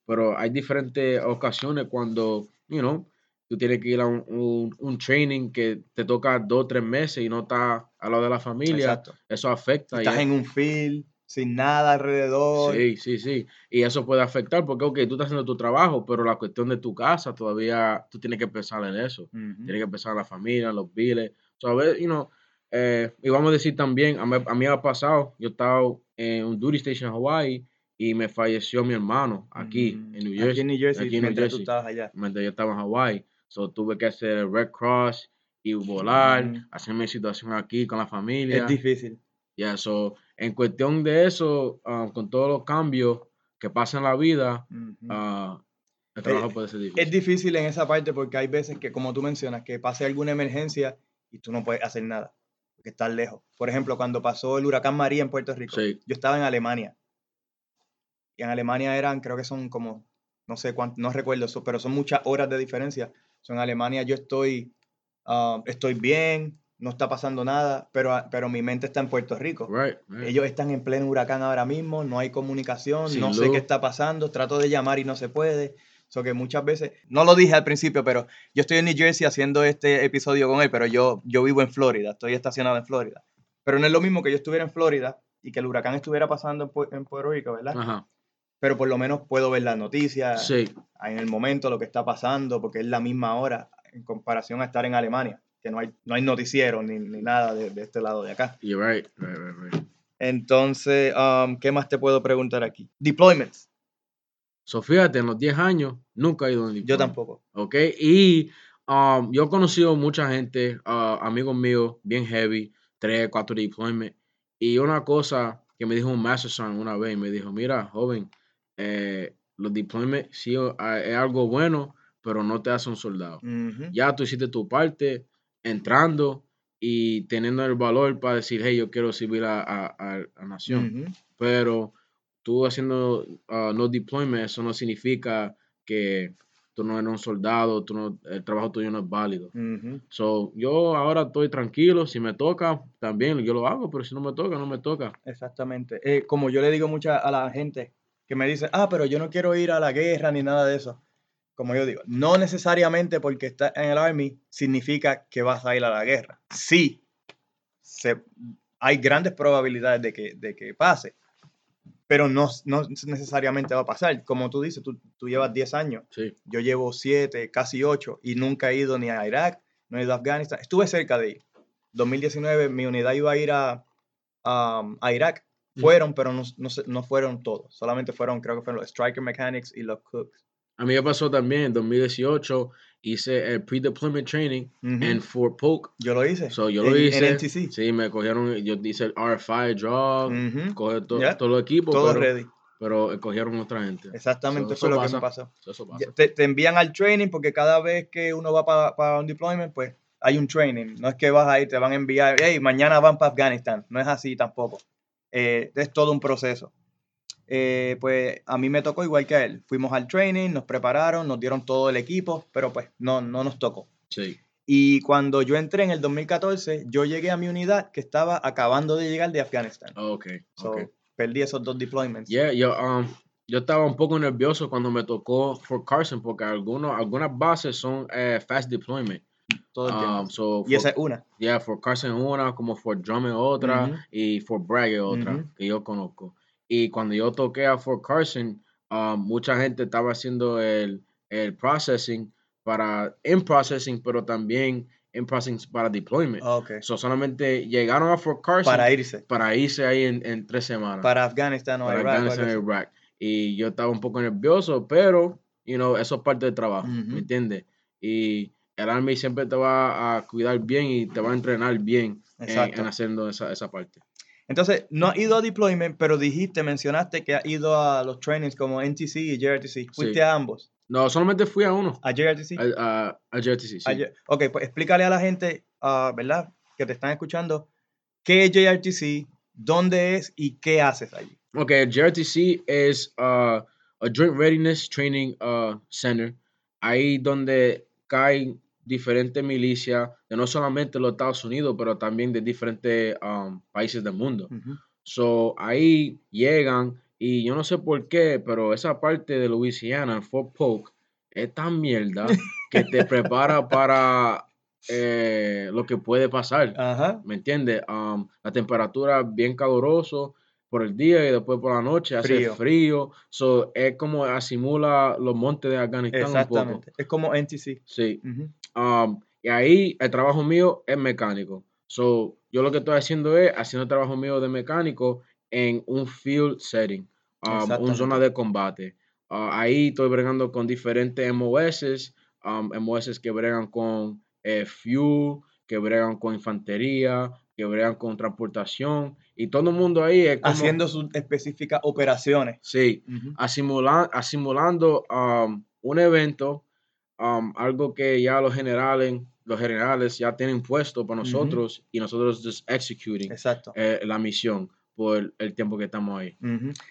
pero hay diferentes ocasiones cuando, you know, tú tienes que ir a un, un- un training que te toca dos, tres meses y no estás al lado de la familia. Exacto. Eso afecta. y Estás es- en un field, sin nada alrededor. Sí, sí, sí. Y eso puede afectar porque, ok, tú estás haciendo tu trabajo, pero la cuestión de tu casa todavía tú tienes que pensar en eso. Ujú. Tienes que pensar en la familia, en los biles. So, a ver, you know, eh, y vamos a decir también, a mí, a mí ha pasado, yo estaba en un duty station en Hawaii y me falleció mi hermano aquí Mm, en New Aquí Jersey. en New Jersey, aquí en New mientras tú Jersey. estabas allá. Mientras yo estaba en Hawaii. So, tuve que hacer el Red Cross y volar, Mm. hacer mi situación aquí con la familia. Es difícil. Ya, so, en cuestión de eso, ah, con todos los cambios que pasan en la vida, Ujú. ah, el trabajo Eh, puede ser difícil. Es difícil en esa parte porque hay veces que, como tú mencionas, que pase alguna emergencia y tú no puedes hacer nada, porque estás lejos. Por ejemplo, cuando pasó el huracán María en Puerto Rico, Sí. yo estaba en Alemania. Y en Alemania eran, creo que son como, no sé cuánto, no recuerdo, pero son muchas horas de diferencia. So, en Alemania yo estoy, ah, estoy bien, no está pasando nada, pero, ah, pero mi mente está en Puerto Rico. Right, right. Ellos están en pleno huracán ahora mismo, no hay comunicación, Sin no sé qué está pasando, trato de llamar y no se puede. So que muchas veces, no lo dije al principio, pero yo estoy en New Jersey haciendo este episodio con él, pero yo, yo vivo en Florida, estoy estacionado en Florida. Pero no es lo mismo que yo estuviera en Florida y que el huracán estuviera pasando en, Pu- en Puerto Rico, ¿verdad? Ajá. Pero por lo menos puedo ver las noticias Sí, en el momento, lo que está pasando, porque es la misma hora en comparación a estar en Alemania, que no hay, no hay noticiero ni, ni nada de, de este lado de acá. you're right, right, right, right. Entonces, um, ¿qué más te puedo preguntar aquí? Deployments. So, fíjate, en los 10 años nunca he ido a un Yo deployment, tampoco. ¿Ok? Y um, yo he conocido mucha gente, ah, amigos míos, bien heavy, 3, 4 deployment. Y una cosa que me dijo un Master Sergeant una vez, me dijo, mira, joven, eh, los deployments sí ah, es algo bueno, pero no te hace un soldado. Ya tú hiciste tu parte entrando y teniendo el valor para decir, hey, yo quiero servir a, a, a la nación. Pero tú haciendo ah, no deployment, eso no significa que tú no eres un soldado, tú no, el trabajo tuyo no es válido. So, yo ahora estoy tranquilo, si me toca, también yo lo hago, pero si no me toca, no me toca. Exactamente. Eh, como yo le digo mucha a la gente que me dice, ah, pero yo no quiero ir a la guerra ni nada de eso. Como yo digo, no necesariamente porque estás en el Army significa que vas a ir a la guerra. Sí, se, hay grandes probabilidades de que, de que pase, pero no, no necesariamente va a pasar. Como tú dices, tú, tú llevas 10 años, Sí. yo llevo 7, casi 8 y nunca he ido ni a Irak, no he ido a Afganistán. Estuve cerca de ir. 2019 mi unidad iba a ir a, a, a Irak. Mm. Fueron, pero no, no, no fueron todos. Solamente fueron, creo que fueron los Striker Mechanics y los Cooks. A mí me pasó también en 2018, hice el pre-deployment training Ujú. en Fort Polk. Yo lo hice. So, yo en, lo hice. En NTC. Sí, me cogieron, yo hice el RFI drop, Ujú. cogí to- Ya. todo el equipo, Todo pero, ready. pero cogieron otra gente. Exactamente So, fue eso lo que me pasó. So, eso pasa. Te, te envían al training porque cada vez que uno va para un deployment, pues hay un training. No es que vas a ir, te van a enviar, hey, mañana van para Afganistán. No es así tampoco. Eh, es todo un proceso. Eh, pues a mí me tocó igual que a él. Fuimos al training, nos prepararon, nos dieron todo el equipo, pero pues no, no nos tocó. Sí. Y cuando yo entré en el 2014, yo llegué a mi unidad que estaba acabando de llegar de Afganistán. Ok, So, ok. Perdí esos dos deployments. Yeah, yo, um, yo estaba un poco nervioso cuando me tocó Fort Carson porque algunos, algunas bases son eh, fast deployment. todo el tiempo. Um, so y esa Fort- es una. Yeah, Fort Carson una, como Fort Drum es otra y Fort Bragg otra que yo conozco. Y cuando yo toqué a Fort Carson, um, mucha gente estaba haciendo el, el processing para in processing, pero también in processing para deployment. Ok. So solamente llegaron a Fort Carson Para irse. para irse ahí en, en tres semanas Para Afganistán o para Irak. o algo Afghanistan y así. Irak. Y yo estaba un poco nervioso, pero, you know, eso es parte del trabajo. ¿me entiendes? Y el Army siempre te va a cuidar bien y te va a entrenar bien en, en haciendo esa, esa parte. Entonces, no has ido a deployment, pero dijiste, mencionaste que has ido a los trainings como NTC y JRTC. Fuiste Sí. a ambos. No, solamente fui a uno, A JRTC. a, a, a JRTC, sí. A ok, pues explícale a la gente, ah, ¿verdad? Que te están escuchando, ¿qué es JRTC? ¿Dónde es y qué haces allí? Ok, JRTC es uh, a Joint Readiness Training uh, Center, ahí donde caen diferentes milicias de no solamente los Estados Unidos, pero también de diferentes um, países del mundo. So, ahí llegan y yo no sé por qué, pero esa parte de Louisiana, Fort Polk, es tan mierda que te prepara para eh, lo que puede pasar. Ajá. ¿Me entiendes? Um, la temperatura bien caluroso por el día y después por la noche hace Frío. frío. So, es como asimula los montes de Afganistán un poco. Es como NTC. Sí. Ujú. Um, y ahí el trabajo mío es mecánico. So, yo lo que estoy haciendo es haciendo el trabajo mío de mecánico en un field setting, um, una zona de combate. Uh, ahí estoy bregando con diferentes MOS, um, MOS que bregan con eh, fuel, que bregan con infantería, que bregan con transportación. Y todo el mundo ahí es como... Haciendo sus específicas operaciones. Sí, asimula- asimulando um, un evento, um, algo que ya los generales, los generales ya tienen puesto para nosotros y nosotros just executing Exacto. eh, la misión por el tiempo que estamos ahí.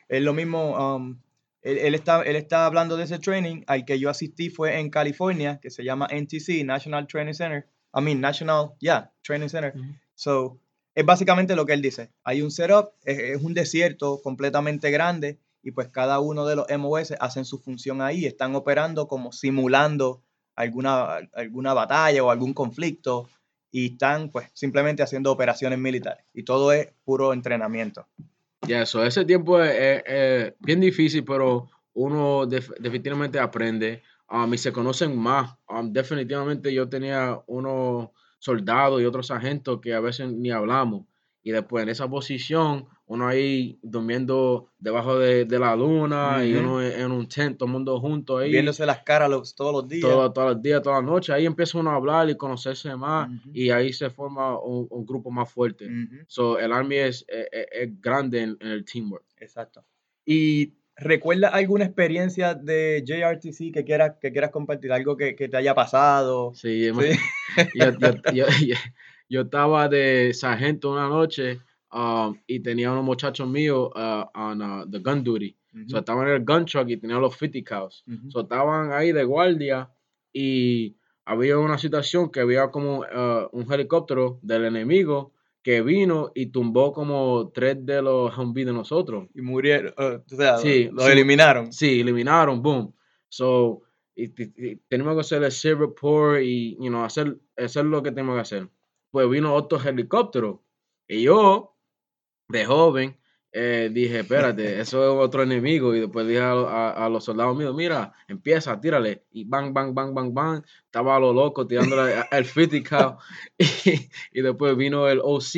Es lo mismo, um, él, él está, él está hablando de ese training al que yo asistí fue en California, que se llama NTC, National Training Center. I mean, National, yeah, Training Center. So, es básicamente lo que él dice. Hay un setup, es, es un desierto completamente grande y pues cada uno de los MOS hacen su función ahí, están operando como simulando alguna, alguna batalla o algún conflicto y están pues simplemente haciendo operaciones militares y todo es puro entrenamiento. Ya, eso, ese tiempo es, bien difícil, pero uno def- definitivamente aprende um, y se conocen más. Um, definitivamente yo tenía unos soldados y otros sargentos que a veces ni hablamos. Y después en esa posición, uno ahí durmiendo debajo de, de la luna y uno en, un tent, todo el mundo junto ahí. Viéndose las caras los- todos los días. todo- todos los días, todas las noches. Ahí empieza uno a hablar y conocerse más y ahí se forma un, un grupo más fuerte. So, el Army es, es- es- es grande en- en el teamwork. Exacto. ¿Y recuerdas alguna experiencia de JRTC que quieras, que quieras compartir? Algo que, que te haya pasado. Sí, Sí. yo, yo- yo- yo- estaba de sargento una noche um, y tenía unos muchachos míos uh, on uh, the gun duty. So, estaban en el gun truck y tenían los 50 cows. So, estaban ahí de guardia y había una situación que había como uh, un helicóptero del enemigo que vino y tumbó como tres de los Humvee de nosotros. y murieron. o sea, Sí, los sí. eliminaron. Sí, eliminaron, boom. So, y, tenemos que hacer el report y you know, hacer, hacer lo que tenemos que hacer. Pues vino otro helicóptero y yo, de joven, eh, dije, espérate, eso es otro enemigo. Y después dije a, a- a los soldados míos, mira, empieza, tírale. Y bang, bang, bang, bang, bang. Estaba a lo loco tirándole el 50 cal. Y, y después vino el OC,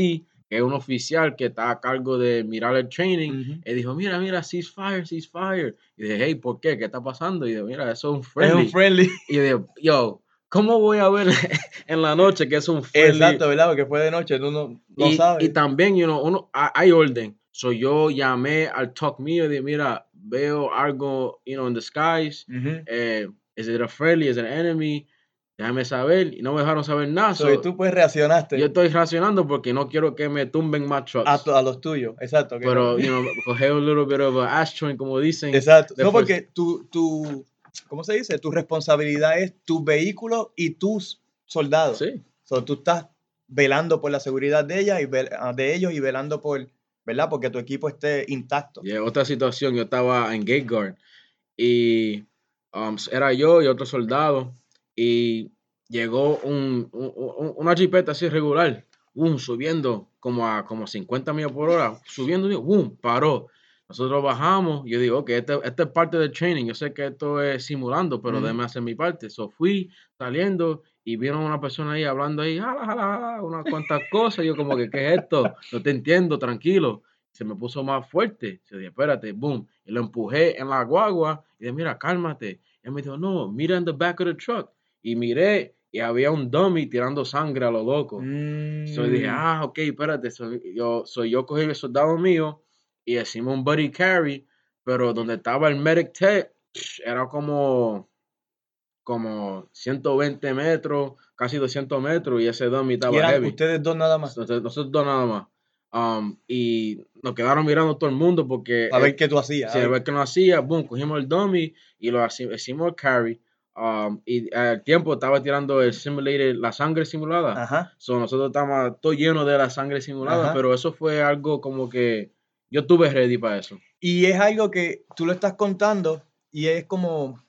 que es un oficial que está a cargo de mirar el training. Ujú. Y dijo, mira, mira, ceasefire, ceasefire. Y dije, hey, ¿por qué? ¿Qué está pasando? Y dije, mira, eso es un Es friendly. un friendly. Y dije, yo, ¿cómo voy a ver en la noche que es un friendly? Exacto, ¿verdad? Porque fue de noche, tú no, no y, sabes. y también, you know, uno, ha- hay orden. So yo llamé al talk mío y dije, mira, veo algo, you know, in the skies. Ujú. Eh, is it a friendly? Is it an enemy? Déjame saber. Y no me dejaron saber nada. So, So, y tú pues reaccionaste yo estoy racionando porque no quiero que me tumben más trucks. a, tu- a los tuyos. Exacto. Pero, no- you know, coger un little bit of a ashtray, como dicen. Exacto. No, porque tu, tu, ¿cómo se dice? Tu responsabilidad es tu vehículo y tus soldados. Sí. So, tú estás velando por la seguridad de ella y ah, de ellos y velando por, ¿verdad? Porque tu equipo esté intacto. Y otra situación, yo estaba en Gate Guard y um, era yo y otro soldado y llegó un, un- un- una jipeta así regular, boom, subiendo como a como 50 millas por hora, subiendo, y boom, paró. Nosotros bajamos, yo digo, ok, esta este es parte del training, yo sé que esto es simulando, pero Ujú. déjame hacer mi parte. So fui saliendo y vieron una persona ahí hablando ahí, jala, jala, jala, unas cuantas cosas, yo como que, ¿qué es esto? No te entiendo, tranquilo se me puso más fuerte. Se dije, espérate, boom. Y lo empujé en la guagua y dije, mira, cálmate. Y él me dijo, no, mira en the back of the truck. Y miré y había un dummy tirando sangre a lo loco. So yo dije, Mm. ah, ok, espérate. So, yo, so yo cogí el soldado mío y hicimos un buddy carry, pero donde estaba el medic tech, era como, como 120 metros, casi 200 metros, y ese dummy y estaba eran heavy. ustedes dos nada más. Nosotros, nosotros dos nada más. Um, y nos quedaron mirando todo el mundo porque A ver qué tú hacías. a ver. ver qué no hacía, boom, cogimos el dummy y lo hicimos el carry. um, y al tiempo estaba tirando el simulator, la sangre simulada. Ajá. So, nosotros estábamos todo lleno de la sangre simulada, Ajá. pero eso fue algo como que yo tuve ready para eso. Y es algo que tú lo estás contando y es como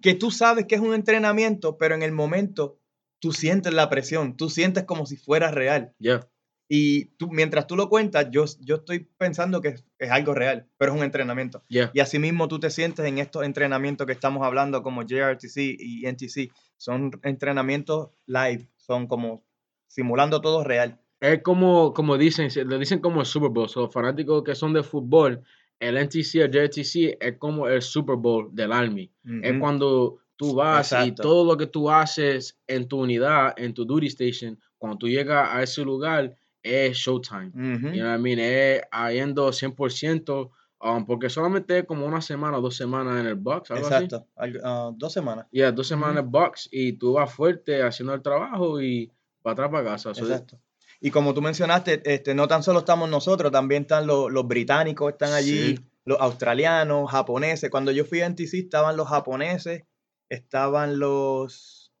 que tú sabes que es un entrenamiento, pero en el momento tú sientes la presión, tú sientes como si fuera real. Ya, Y tú, mientras tú lo cuentas, yo, yo estoy pensando que es, es algo real, pero es un entrenamiento. ya. Y así mismo tú te sientes en estos entrenamientos que estamos hablando como JRTC y NTC. Son entrenamientos live, son como simulando todo real. Es como, como dicen, le dicen como el Super Bowl. So, los fanáticos que son de fútbol, el NTC, el JTC es como el Super Bowl del Army. Es cuando tú vas y Exacto. todo lo que tú haces en tu unidad, en tu duty station, cuando tú llegas a ese lugar, es showtime. Ujú. You know what I mean? Es yendo 100%, um, porque solamente es como una semana o dos semanas en el box, algo así. Exacto. Algo- ah, dos semanas. Ya, dos semanas en el box y tú vas fuerte haciendo el trabajo y para atrás para casa. So, Exacto. Y como tú mencionaste, este, no tan solo estamos nosotros, también están los, los británicos, están allí, Sí. los australianos, japoneses. Cuando yo fui a NTC estaban los japoneses, estaban los,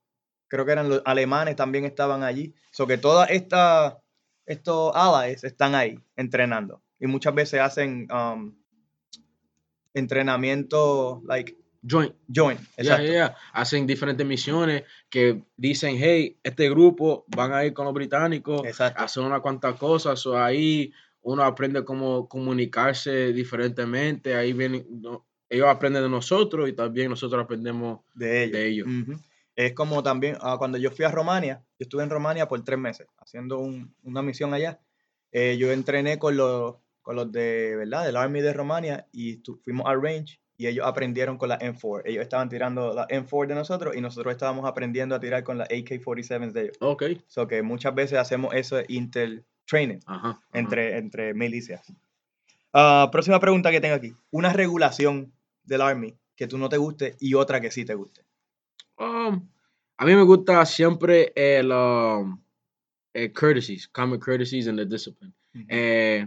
creo que eran los alemanes, también estaban allí. So que todas estas, estos allies están ahí entrenando. Y muchas veces hacen um, entrenamiento, like, joint. Ya, Exacto. ya, ya. Hacen diferentes misiones que dicen, hey, este grupo van a ir con los británicos, Exacto. a hacer unas cuantas cosas, o ahí uno aprende cómo comunicarse diferentemente, ahí vienen, no- ellos aprenden de nosotros y también nosotros aprendemos de ellos. de ellos. Ujú. Es como también ah, cuando yo fui a Romania, yo estuve en Romania por tres meses haciendo un- una misión allá. eh, yo entrené con los, con los de, ¿verdad? Del Army de Romania y tu- fuimos al range y ellos aprendieron con la M4. Ellos estaban tirando la M4 de nosotros y nosotros estábamos aprendiendo a tirar con la AK-47 de ellos. Ok. So que muchas veces hacemos eso inter training Ajá. ajá. entre, entre milicias. Ah, próxima pregunta que tengo aquí. Una regulación del Army que tú no te guste y otra que sí te guste. Um, a mí me gusta siempre el, um, el courtesies, common courtesies and the discipline. Eh,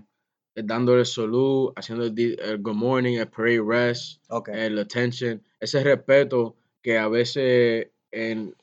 dándole salud, haciendo el, good morning, el parade rest, el attention, ese respeto que a veces en,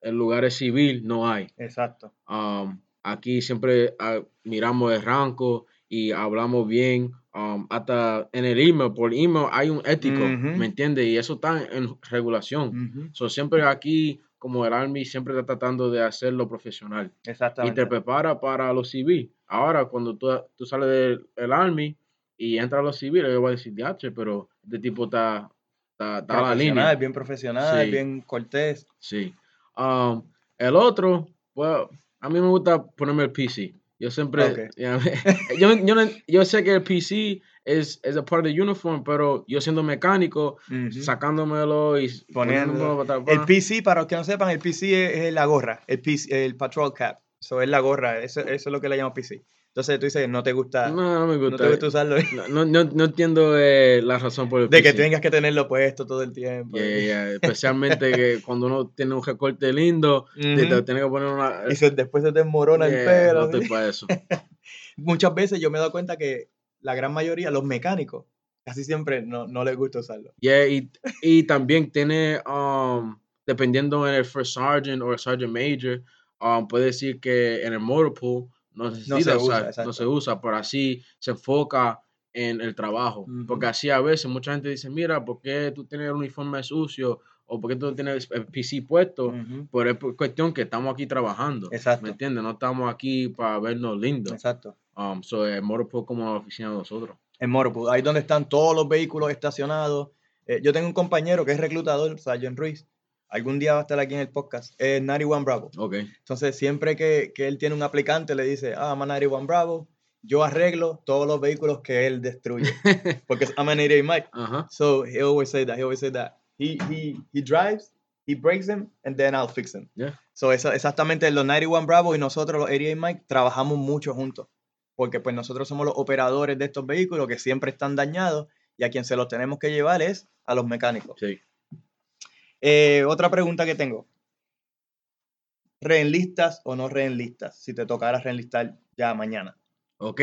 en lugares civil no hay. Exacto. Um, aquí siempre ah, miramos el rango y hablamos bien um, hasta en el email, por email hay un ético. ¿me entiendes? Y eso está en regulación. So, siempre aquí, como el Army, siempre está tratando de hacerlo profesional. Y Exactamente. te prepara para los civiles. Ahora, cuando tú, tú sales del el Army y entras a los civiles, yo voy a decir, "Diache, pero este tipo está, está, está a la línea. bien profesional, Sí. bien cortés. Sí. Um, el otro, pues, a mí me gusta ponerme el PC. Yo siempre, Ok. ya, yo, yo, yo sé que el PC es, es a part of the uniform, pero yo siendo mecánico, sacándomelo y Poniendo- poniéndomelo para El. PC, para los que no sepan, el PC es, es la gorra, el, PC, el patrol cap. Eso es la gorra, eso, eso es lo que le llaman PC. Entonces tú dices, no te gusta, no, No, no me gusta. te gusta usarlo. No, no, no- no entiendo eh, la razón por el De que tengas que tenerlo puesto todo el tiempo. Yeah, yeah. Especialmente que cuando uno tiene un recorte lindo, te, tiene que poner una. Y se- después se te desmorona el pelo. no así. estoy para eso. Muchas veces yo me he dado cuenta que la gran mayoría, los mecánicos, casi siempre no, no les gusta usarlo. Yeah, y, y también tiene, um, dependiendo en el First Sergeant o el Sergeant Major, um, puede decir que en el motor pool no se usa, usar, no se usa, pero así se enfoca en el trabajo. Porque así a veces mucha gente dice, mira, ¿por qué tú tienes el uniforme sucio? ¿O por qué tú no tienes el PC puesto? Pero es por cuestión que estamos aquí trabajando. Exacto. ¿Me entiendes? No estamos aquí para vernos lindos. Exacto. Um, so el motor pool como la oficina de nosotros. En Motorpool, ahí donde están todos los vehículos estacionados. Eh, yo tengo un compañero que es reclutador, Sargent Ruiz. Algún día va a estar aquí en el podcast. Es 91 Bravo. Ok. Entonces, siempre que, que él tiene un aplicante, le dice, ah, I'm a 91 Bravo. Yo arreglo todos los vehículos que él destruye. Porque I'm an 88 Mike. Ajá. So he always say that. He always say that. He, he, he drives, he breaks them, and then I'll fix them. Yeah. So esa- exactamente los 91 Bravo y nosotros los 88 Mike trabajamos mucho juntos. Porque pues nosotros somos los operadores de estos vehículos que siempre están dañados y a quien se los tenemos que llevar es a los mecánicos. Sí. Eh, otra pregunta que tengo. ¿Reenlistas o no reenlistas? Si te tocara reenlistar ya mañana. Ok.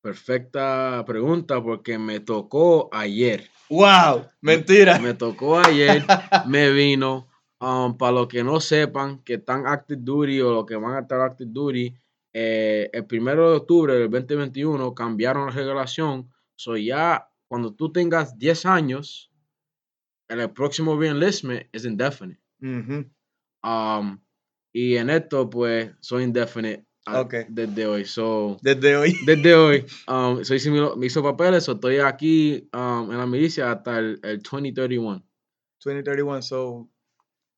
Perfecta pregunta porque me tocó ayer. ¡Wow! Mentira. Me tocó ayer, me vino. um, para los que no sepan que están active duty o los que van a estar active duty, eh, el primero de octubre del 2021 cambiaron la regulación. So ya cuando tú tengas 10 años, el próximo reenlistment es indefinite. Ujú. Um, y en esto, pues, soy indefinite ah, Ok. desde hoy. So, Desde hoy. desde hoy, um, so hice me hizo papeles, so estoy aquí um, en la milicia hasta el, el 2031. 2031, so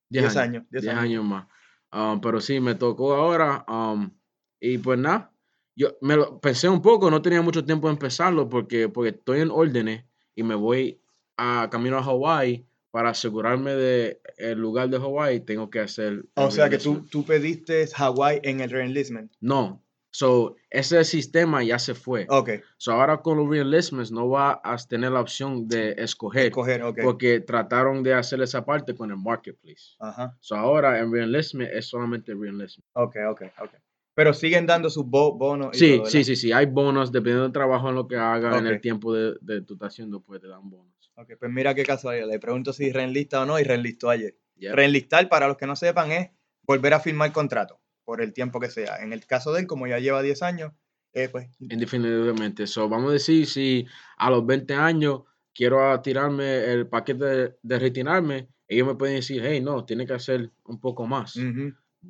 10 10 años. 10 10 años. años más. Um, pero sí, me tocó ahora. um, y pues nada, yo me lo pensé un poco, no tenía mucho tiempo de empezarlo porque, porque estoy en órdenes y me voy a camino a Hawái para asegurarme de el lugar de Hawái, tengo que hacer. O sea que tú, tú pediste Hawái en el reenlistment. No. So, ese sistema ya se fue. Ok, So, ahora con los reenlistments no va a tener la opción de escoger escoger, ok. porque trataron de hacer esa parte con el marketplace. Ajá, So, ahora en reenlistment es solamente reenlistment. ok, ok, ok. Pero siguen dando sus bo- bonos y Sí, todo, sí, sí, sí. Hay bonos dependiendo del trabajo en lo que haga en el tiempo de, de tú estás haciendo, pues te dan bonos. Ok, pues mira qué casualidad. Le pregunto si reenlista o no y reenlistó ayer. Yep. Reenlistar, para los que no sepan, es volver a firmar contrato por el tiempo que sea. En el caso de él, como ya lleva 10 años, eh, pues Indefinitivamente. So, vamos a decir, si a los 20 años quiero tirarme el paquete de, de retirarme, ellos me pueden decir, hey, no, tiene que hacer un poco más,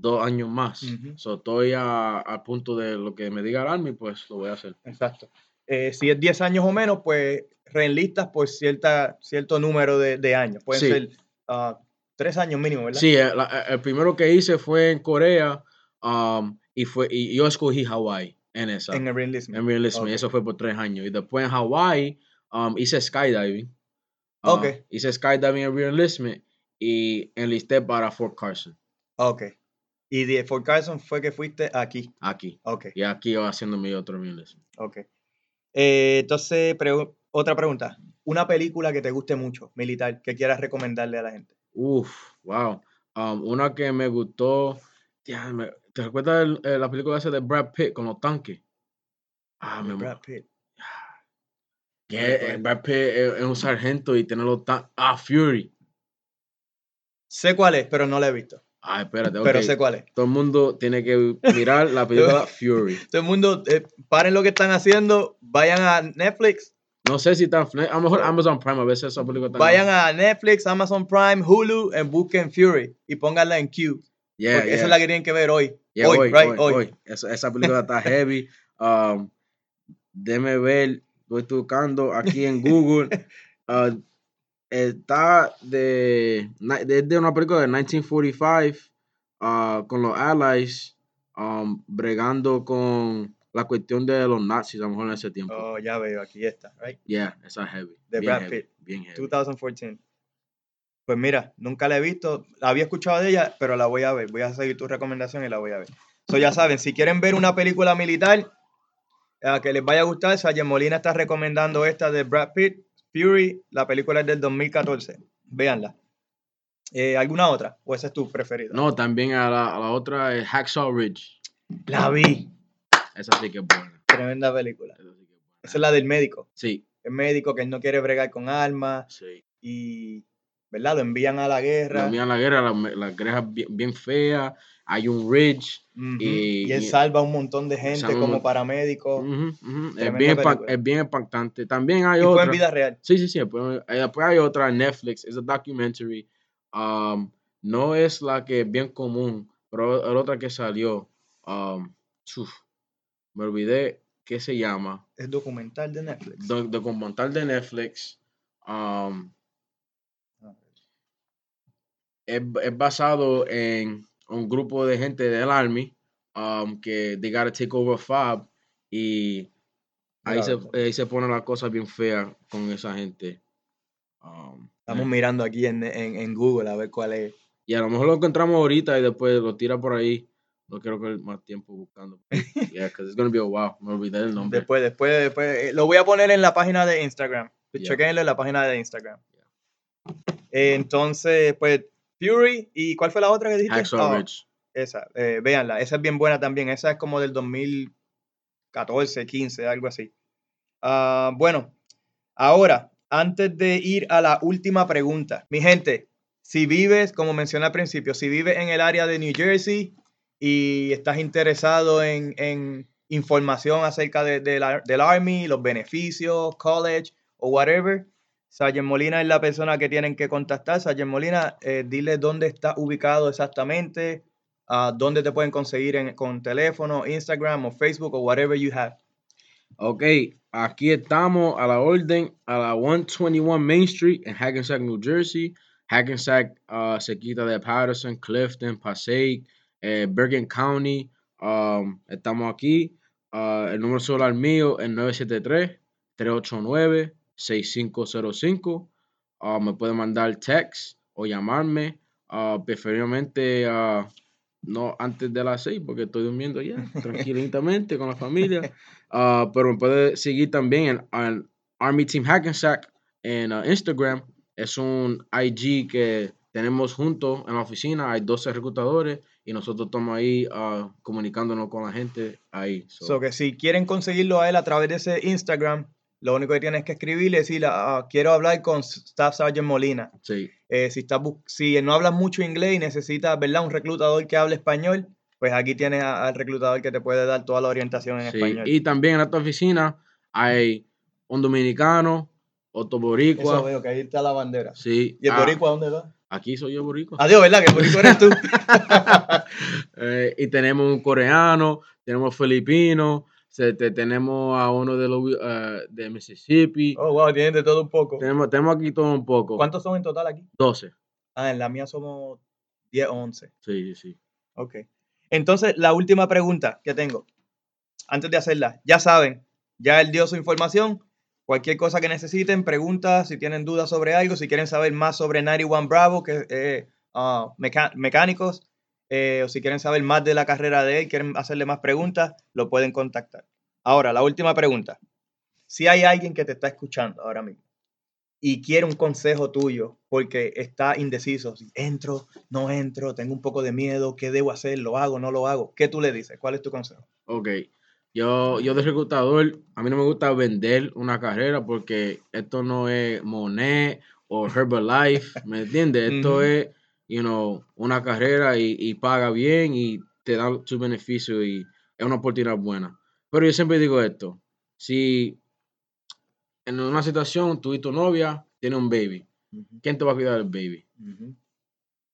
dos años más. So, estoy a- al punto de lo que me diga el Army, pues lo voy a hacer. exacto. Eh, si es 10 años o menos, pues reenlistas por cierta, cierto número de, de años. Pueden Sí. ser ah, tres años mínimo, ¿verdad? Sí, el, el primero que hice fue en Corea um, y, fue, y yo escogí Hawaii en esa. En el reenlistment. En reenlistment, y eso fue por tres años. Y después en Hawaii um, hice skydiving. Uh, Ok. Hice skydiving en reenlistment y enlisté para Fort Carson, Ok. Y de Fort Carson fue que fuiste aquí. aquí. Ok, Y aquí yo haciendo mi otro reenlistment. ok. Eh, entonces, otra pregunta. Una película que te guste mucho, militar, que quieras recomendarle a la gente. Uf, wow. Um, una que me gustó. tía, me- ¿Te recuerdas el- eh, la película esa de Brad Pitt con los tanques? Ah, me Brad Pitt. que eh. Brad Pitt es, un sargento y tener los tanques. Ah, Fury. Sé cuál es, pero no la he visto. Ah, espérate, pero ok. sé cuál es. Todo el mundo tiene que mirar la película Fury. Todo el mundo, eh, paren lo que están haciendo, vayan a Netflix, No sé si está en a lo mejor Amazon Prime, a veces esa película está. vayan a Netflix, Amazon Prime, Hulu, y busquen Fury y pónganla en Q. Yeah, porque esa yeah. es la que tienen que ver hoy. Yeah, hoy, hoy, right, hoy. Esa, esa película está heavy. Um, déjeme ver, estoy buscando aquí en Google. Uh, está de, na- de, de una película de 1945 uh, con los Allies um, bregando con la cuestión de los nazis, a lo mejor en ese tiempo. Oh, ya veo, aquí está, right? Yeah, esa es heavy. De bien Brad heavy, Pitt. Bien heavy. 2014. Pues mira, nunca la he visto, la había escuchado de ella, pero la voy a ver. Voy a seguir tu recomendación y la voy a ver. So, ya saben, si quieren ver una película militar eh, que les vaya a gustar, Sayer Molina está recomendando esta de Brad Pitt, Fury. La película es del 2014. Véanla. Eh, ¿Alguna otra? ¿O esa es tu preferida? No, también a la, a la otra es Hacksaw Ridge. La vi. Esa sí que es buena. Tremenda película. Esa sí que es buena. Esa es la del médico. Sí, El médico que él no quiere bregar con armas sí. y, ¿verdad? Lo envían a la guerra. Nos envían la guerra, la, la guerra es bien, bien fea, hay un ridge. Ujú, y- y, él y- salva a un montón de gente un como paramédico. Es, bien, es bien impactante. También hay y fue otra. en vida real. Sí, sí, sí. Después, eh, después hay otra en Netflix, es un documentary. um, no es la que es bien común, pero es otra que salió. um, uf, me olvidé qué se llama. Es documental de Netflix. Do- documental de Netflix. um, es, es basado en un grupo de gente del Army um, que they gotta take over Fab y ahí se, Claro. ahí se pone la cosa bien fea con esa gente. Um, Estamos eh, mirando aquí en, en, en Google a ver cuál es. y a lo mejor lo encontramos ahorita y después lo tira por ahí. No quiero que más tiempo buscando. Yeah, because it's gonna be a while. Me olvidé el nombre. Después, después, después. eh, lo voy a poner en la página de Instagram. Yeah. En la página de Instagram. Eh, entonces, pues, Fury. ¿Y cuál fue la otra que dijiste? Hacksaw Ah, Ridge. Esa, eh, véanla. Esa es bien buena también. Esa es como del 2014, 15, algo así. Ah, bueno, ahora, antes de ir a la última pregunta, mi gente, si vives, como mencioné al principio, si vives en el área de New Jersey y estás interesado en, en información acerca de- de la- del Army, los beneficios, college o whatever, Sargent Molina es la persona que tienen que contactar. Sargent Molina, eh, dile dónde está ubicado exactamente, ah, dónde te pueden conseguir con teléfono, Instagram o Facebook o whatever you have. Ok, aquí estamos a la orden a la 121 Main Street en Hackensack, New Jersey. Hackensack uh, de Patterson, Clifton, Passaic, eh, Bergen County. Um, estamos aquí. Uh, el número celular mío es 973-389-6505. Uh, me pueden mandar text o llamarme. Uh, preferiblemente uh, no antes de las 6 porque estoy durmiendo ya tranquilamente con la familia. Uh, pero me puede seguir también en, en Army Team Hackensack en Instagram. Es un IG que tenemos juntos en la oficina. Hay 12 reclutadores y nosotros estamos ahí uh, comunicándonos con la gente ahí. So, So que si quieren conseguirlo a él a través de ese Instagram, lo único que tienes que escribirle es decirle, ah, quiero hablar con Staff Sergeant Molina. sí, Eh, si, estás bus- si no hablas mucho inglés y necesitas, ¿verdad? Un reclutador que hable español, pues aquí tienes al reclutador que te puede dar toda la orientación en sí. español. Y también en esta oficina hay un dominicano, otro boricua. Eso veo que ahí está la bandera. Sí. ¿Y el ah, boricua dónde va? Aquí soy yo boricua. Adiós, ¿verdad? Que el boricua eres tú. Eh, y tenemos un coreano, tenemos filipino, se- te- tenemos a uno de, los, eh, de Mississippi. oh, wow, tienen de todo un poco. Tenemos, tenemos aquí todo un poco. ¿Cuántos son en total aquí? 12. Ah, en la mía somos 10 o 11. Sí, sí, sí. Ok. Entonces, la última pregunta que tengo, antes de hacerla, ya saben, ya él dio su información. Cualquier cosa que necesiten, preguntas, si tienen dudas sobre algo, si quieren saber más sobre 91 Bravo, que es eh, meca- mecánicos, eh, o si quieren saber más de la carrera de él, quieren hacerle más preguntas, lo pueden contactar. Ahora, la última pregunta. Si hay alguien que te está escuchando ahora mismo y quiere un consejo tuyo porque está indeciso, si entro, no entro, tengo un poco de miedo, ¿qué debo hacer? ¿Lo hago, no lo hago? ¿Qué tú le dices? ¿Cuál es tu consejo? Ok. Yo, yo de reclutador, a mí no me gusta vender una carrera porque esto no es Monet o Herbalife, ¿me entiendes? Esto es you know, una carrera y, y paga bien y te da su beneficio y es una oportunidad buena. Pero yo siempre digo esto, si en una situación tú y tu novia tienen un baby, ¿quién te va a cuidar del baby?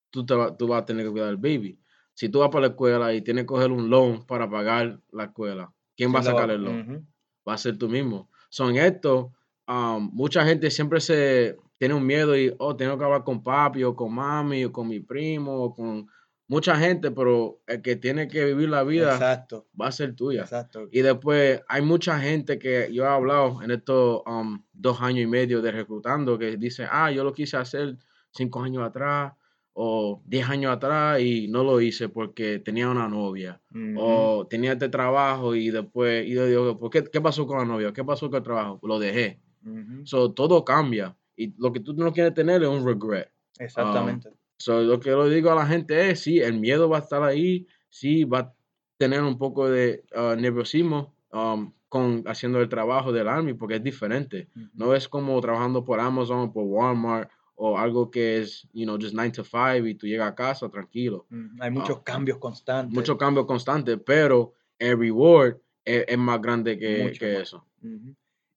Tú, te va- tú vas a tener que cuidar del baby. Si tú vas para la escuela y tienes que coger un loan para pagar la escuela, ¿quién va a ¿Quién la sacar el loan? Va a ser tú mismo. Son esto, um, mucha gente siempre se tiene un miedo y, oh, tengo que hablar con papi o con mami o con mi primo o con mucha gente, pero el que tiene que vivir la vida Exacto, va a ser tuya. exacto. Y después hay mucha gente que yo he hablado en estos um, dos años y medio de reclutando que dicen, ah, yo lo quise hacer cinco años atrás o diez años atrás y no lo hice porque tenía una novia o tenía este trabajo y después, y yo digo, ¿por qué, ¿qué pasó con la novia? ¿Qué pasó con el trabajo? Lo dejé. ujú, So, todo cambia. Y lo que tú no quieres tener es un regret. Exactamente. So, lo que yo le digo a la gente es, sí, el miedo va a estar ahí, sí, va a tener un poco de ah, nerviosismo um, con haciendo el trabajo del Army, porque es diferente. No es como trabajando por Amazon, por Walmart, o algo que es, you know, just 9 to 5 y tú llegas a casa tranquilo. Hay muchos Ah, cambios constantes. mucho cambio constante, pero el reward es, es más grande que, que eso.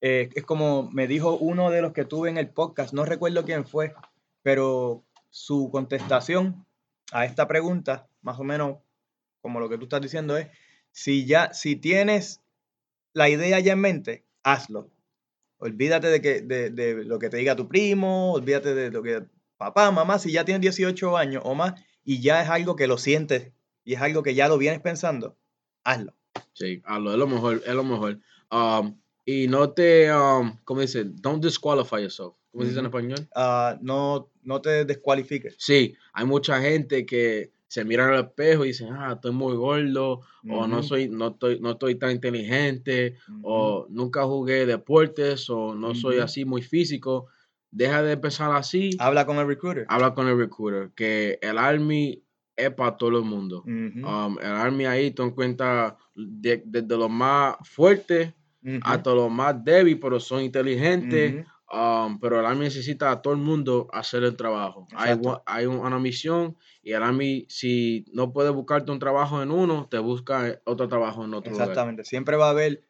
Eh, es como me dijo uno de los que tuve en el podcast, no recuerdo quién fue, pero su contestación a esta pregunta, más o menos como lo que tú estás diciendo es, si ya, si tienes la idea ya en mente, hazlo. Olvídate de, que, de, de lo que te diga tu primo, olvídate de lo que papá, mamá, si ya tienes 18 años o más y ya es algo que lo sientes y es algo que ya lo vienes pensando, hazlo. Sí, hazlo, es lo mejor, es lo mejor. Um, y no te, um, ¿cómo dice? Don't disqualify yourself. ¿Cómo se dice en español? Ah, no, no te descualifiques. Sí, hay mucha gente que se miran al espejo y dicen, ah, estoy muy gordo, o no soy, no estoy, no estoy tan inteligente, o nunca jugué deportes, o no soy así muy físico. Deja de empezar así, Habla con el recruiter. habla con el recruiter, que el Army es para todo el mundo. Um, el Army ahí tú encuentras de- desde los más fuertes ujú, hasta los más débiles, pero son inteligentes. Um, pero el Army necesita a todo el mundo hacer el trabajo. Hay, hay un- una misión y el Army, si no puede buscarte un trabajo en uno, te busca otro trabajo en otro lugar. Exactamente. Siempre va a haber,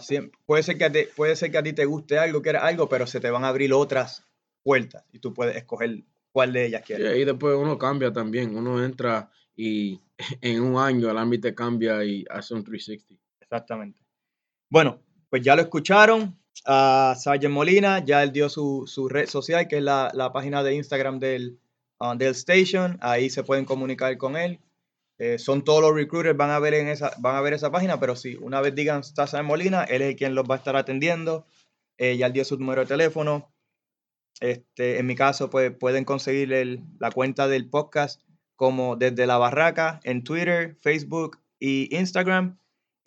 siem- puede, ser que a ti, puede ser que a ti te guste algo, quieras algo, pero se te van a abrir otras puertas y tú puedes escoger cuál de ellas Sí, quieres. y después uno cambia también. Uno entra y en un año el te cambia y hace un 360. Exactamente. Bueno, pues ya lo escucharon. A Sargent Molina, ya él dio su, su red social, que es la, la página de Instagram del, ah, del station. Ahí se pueden comunicar con él. Eh, son todos los recruiters, van a ver en esa, van a ver esa página, pero si una vez digan está Sargent Molina, él es el quien los va a estar atendiendo. Eh, ya él dio su número de teléfono. Este, en mi caso, pues pueden conseguir el- la cuenta del podcast como desde la barraca en Twitter, Facebook y Instagram.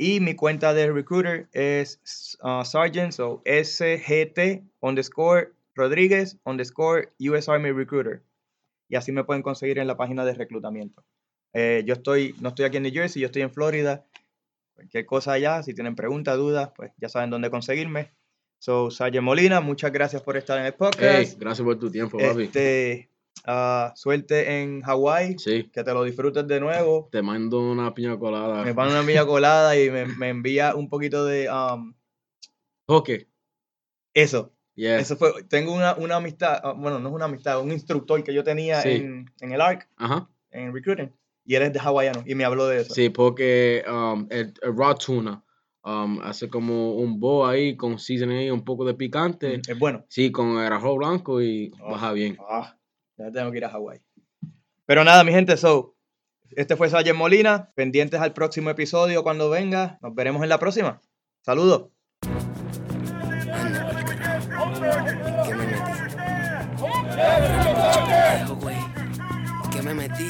Y mi cuenta de recruiter es uh, Sergeant, so SGT underscore Rodríguez underscore US Army Recruiter. Y así me pueden conseguir en la página de reclutamiento. Eh, yo estoy, no estoy aquí en New Jersey, yo estoy en Florida. Cualquier cosa allá, si tienen preguntas, dudas, pues ya saben dónde conseguirme. So, Sergeant Molina, muchas gracias por estar en el Hey, podcast. gracias por tu tiempo, papi. Este, ah, suerte en Hawái, Sí, que te lo disfrutes de nuevo. te mando una piña colada. Me pone una milla colada y me, me envía un poquito de um, Ok, eso. yeah. Eso fue, tengo una, una amistad, ah, bueno, no es una amistad, un instructor que yo tenía Sí. en, en el ARC, Ajá. en recruiting, y él es de hawaiano y me habló de eso. Sí, porque um, el, el raw tuna um, hace como un bowl ahí con seasoning ahí, un poco de picante. Mm, Es bueno. Sí, con el arroz blanco y Oh, baja bien. ah, ya tengo que ir a Hawái. Pero nada, mi gente, so, este fue Sayer Molina, pendientes al próximo episodio cuando venga. Nos veremos en la próxima. Saludos. ¿Qué me metí?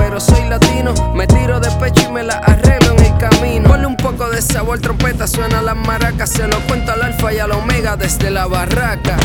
Vino. Me tiro de pecho y me la arreglo en el camino. Ponle un poco de sabor, trompeta, suena las maracas. Se lo cuento al alfa y al omega desde la barraca.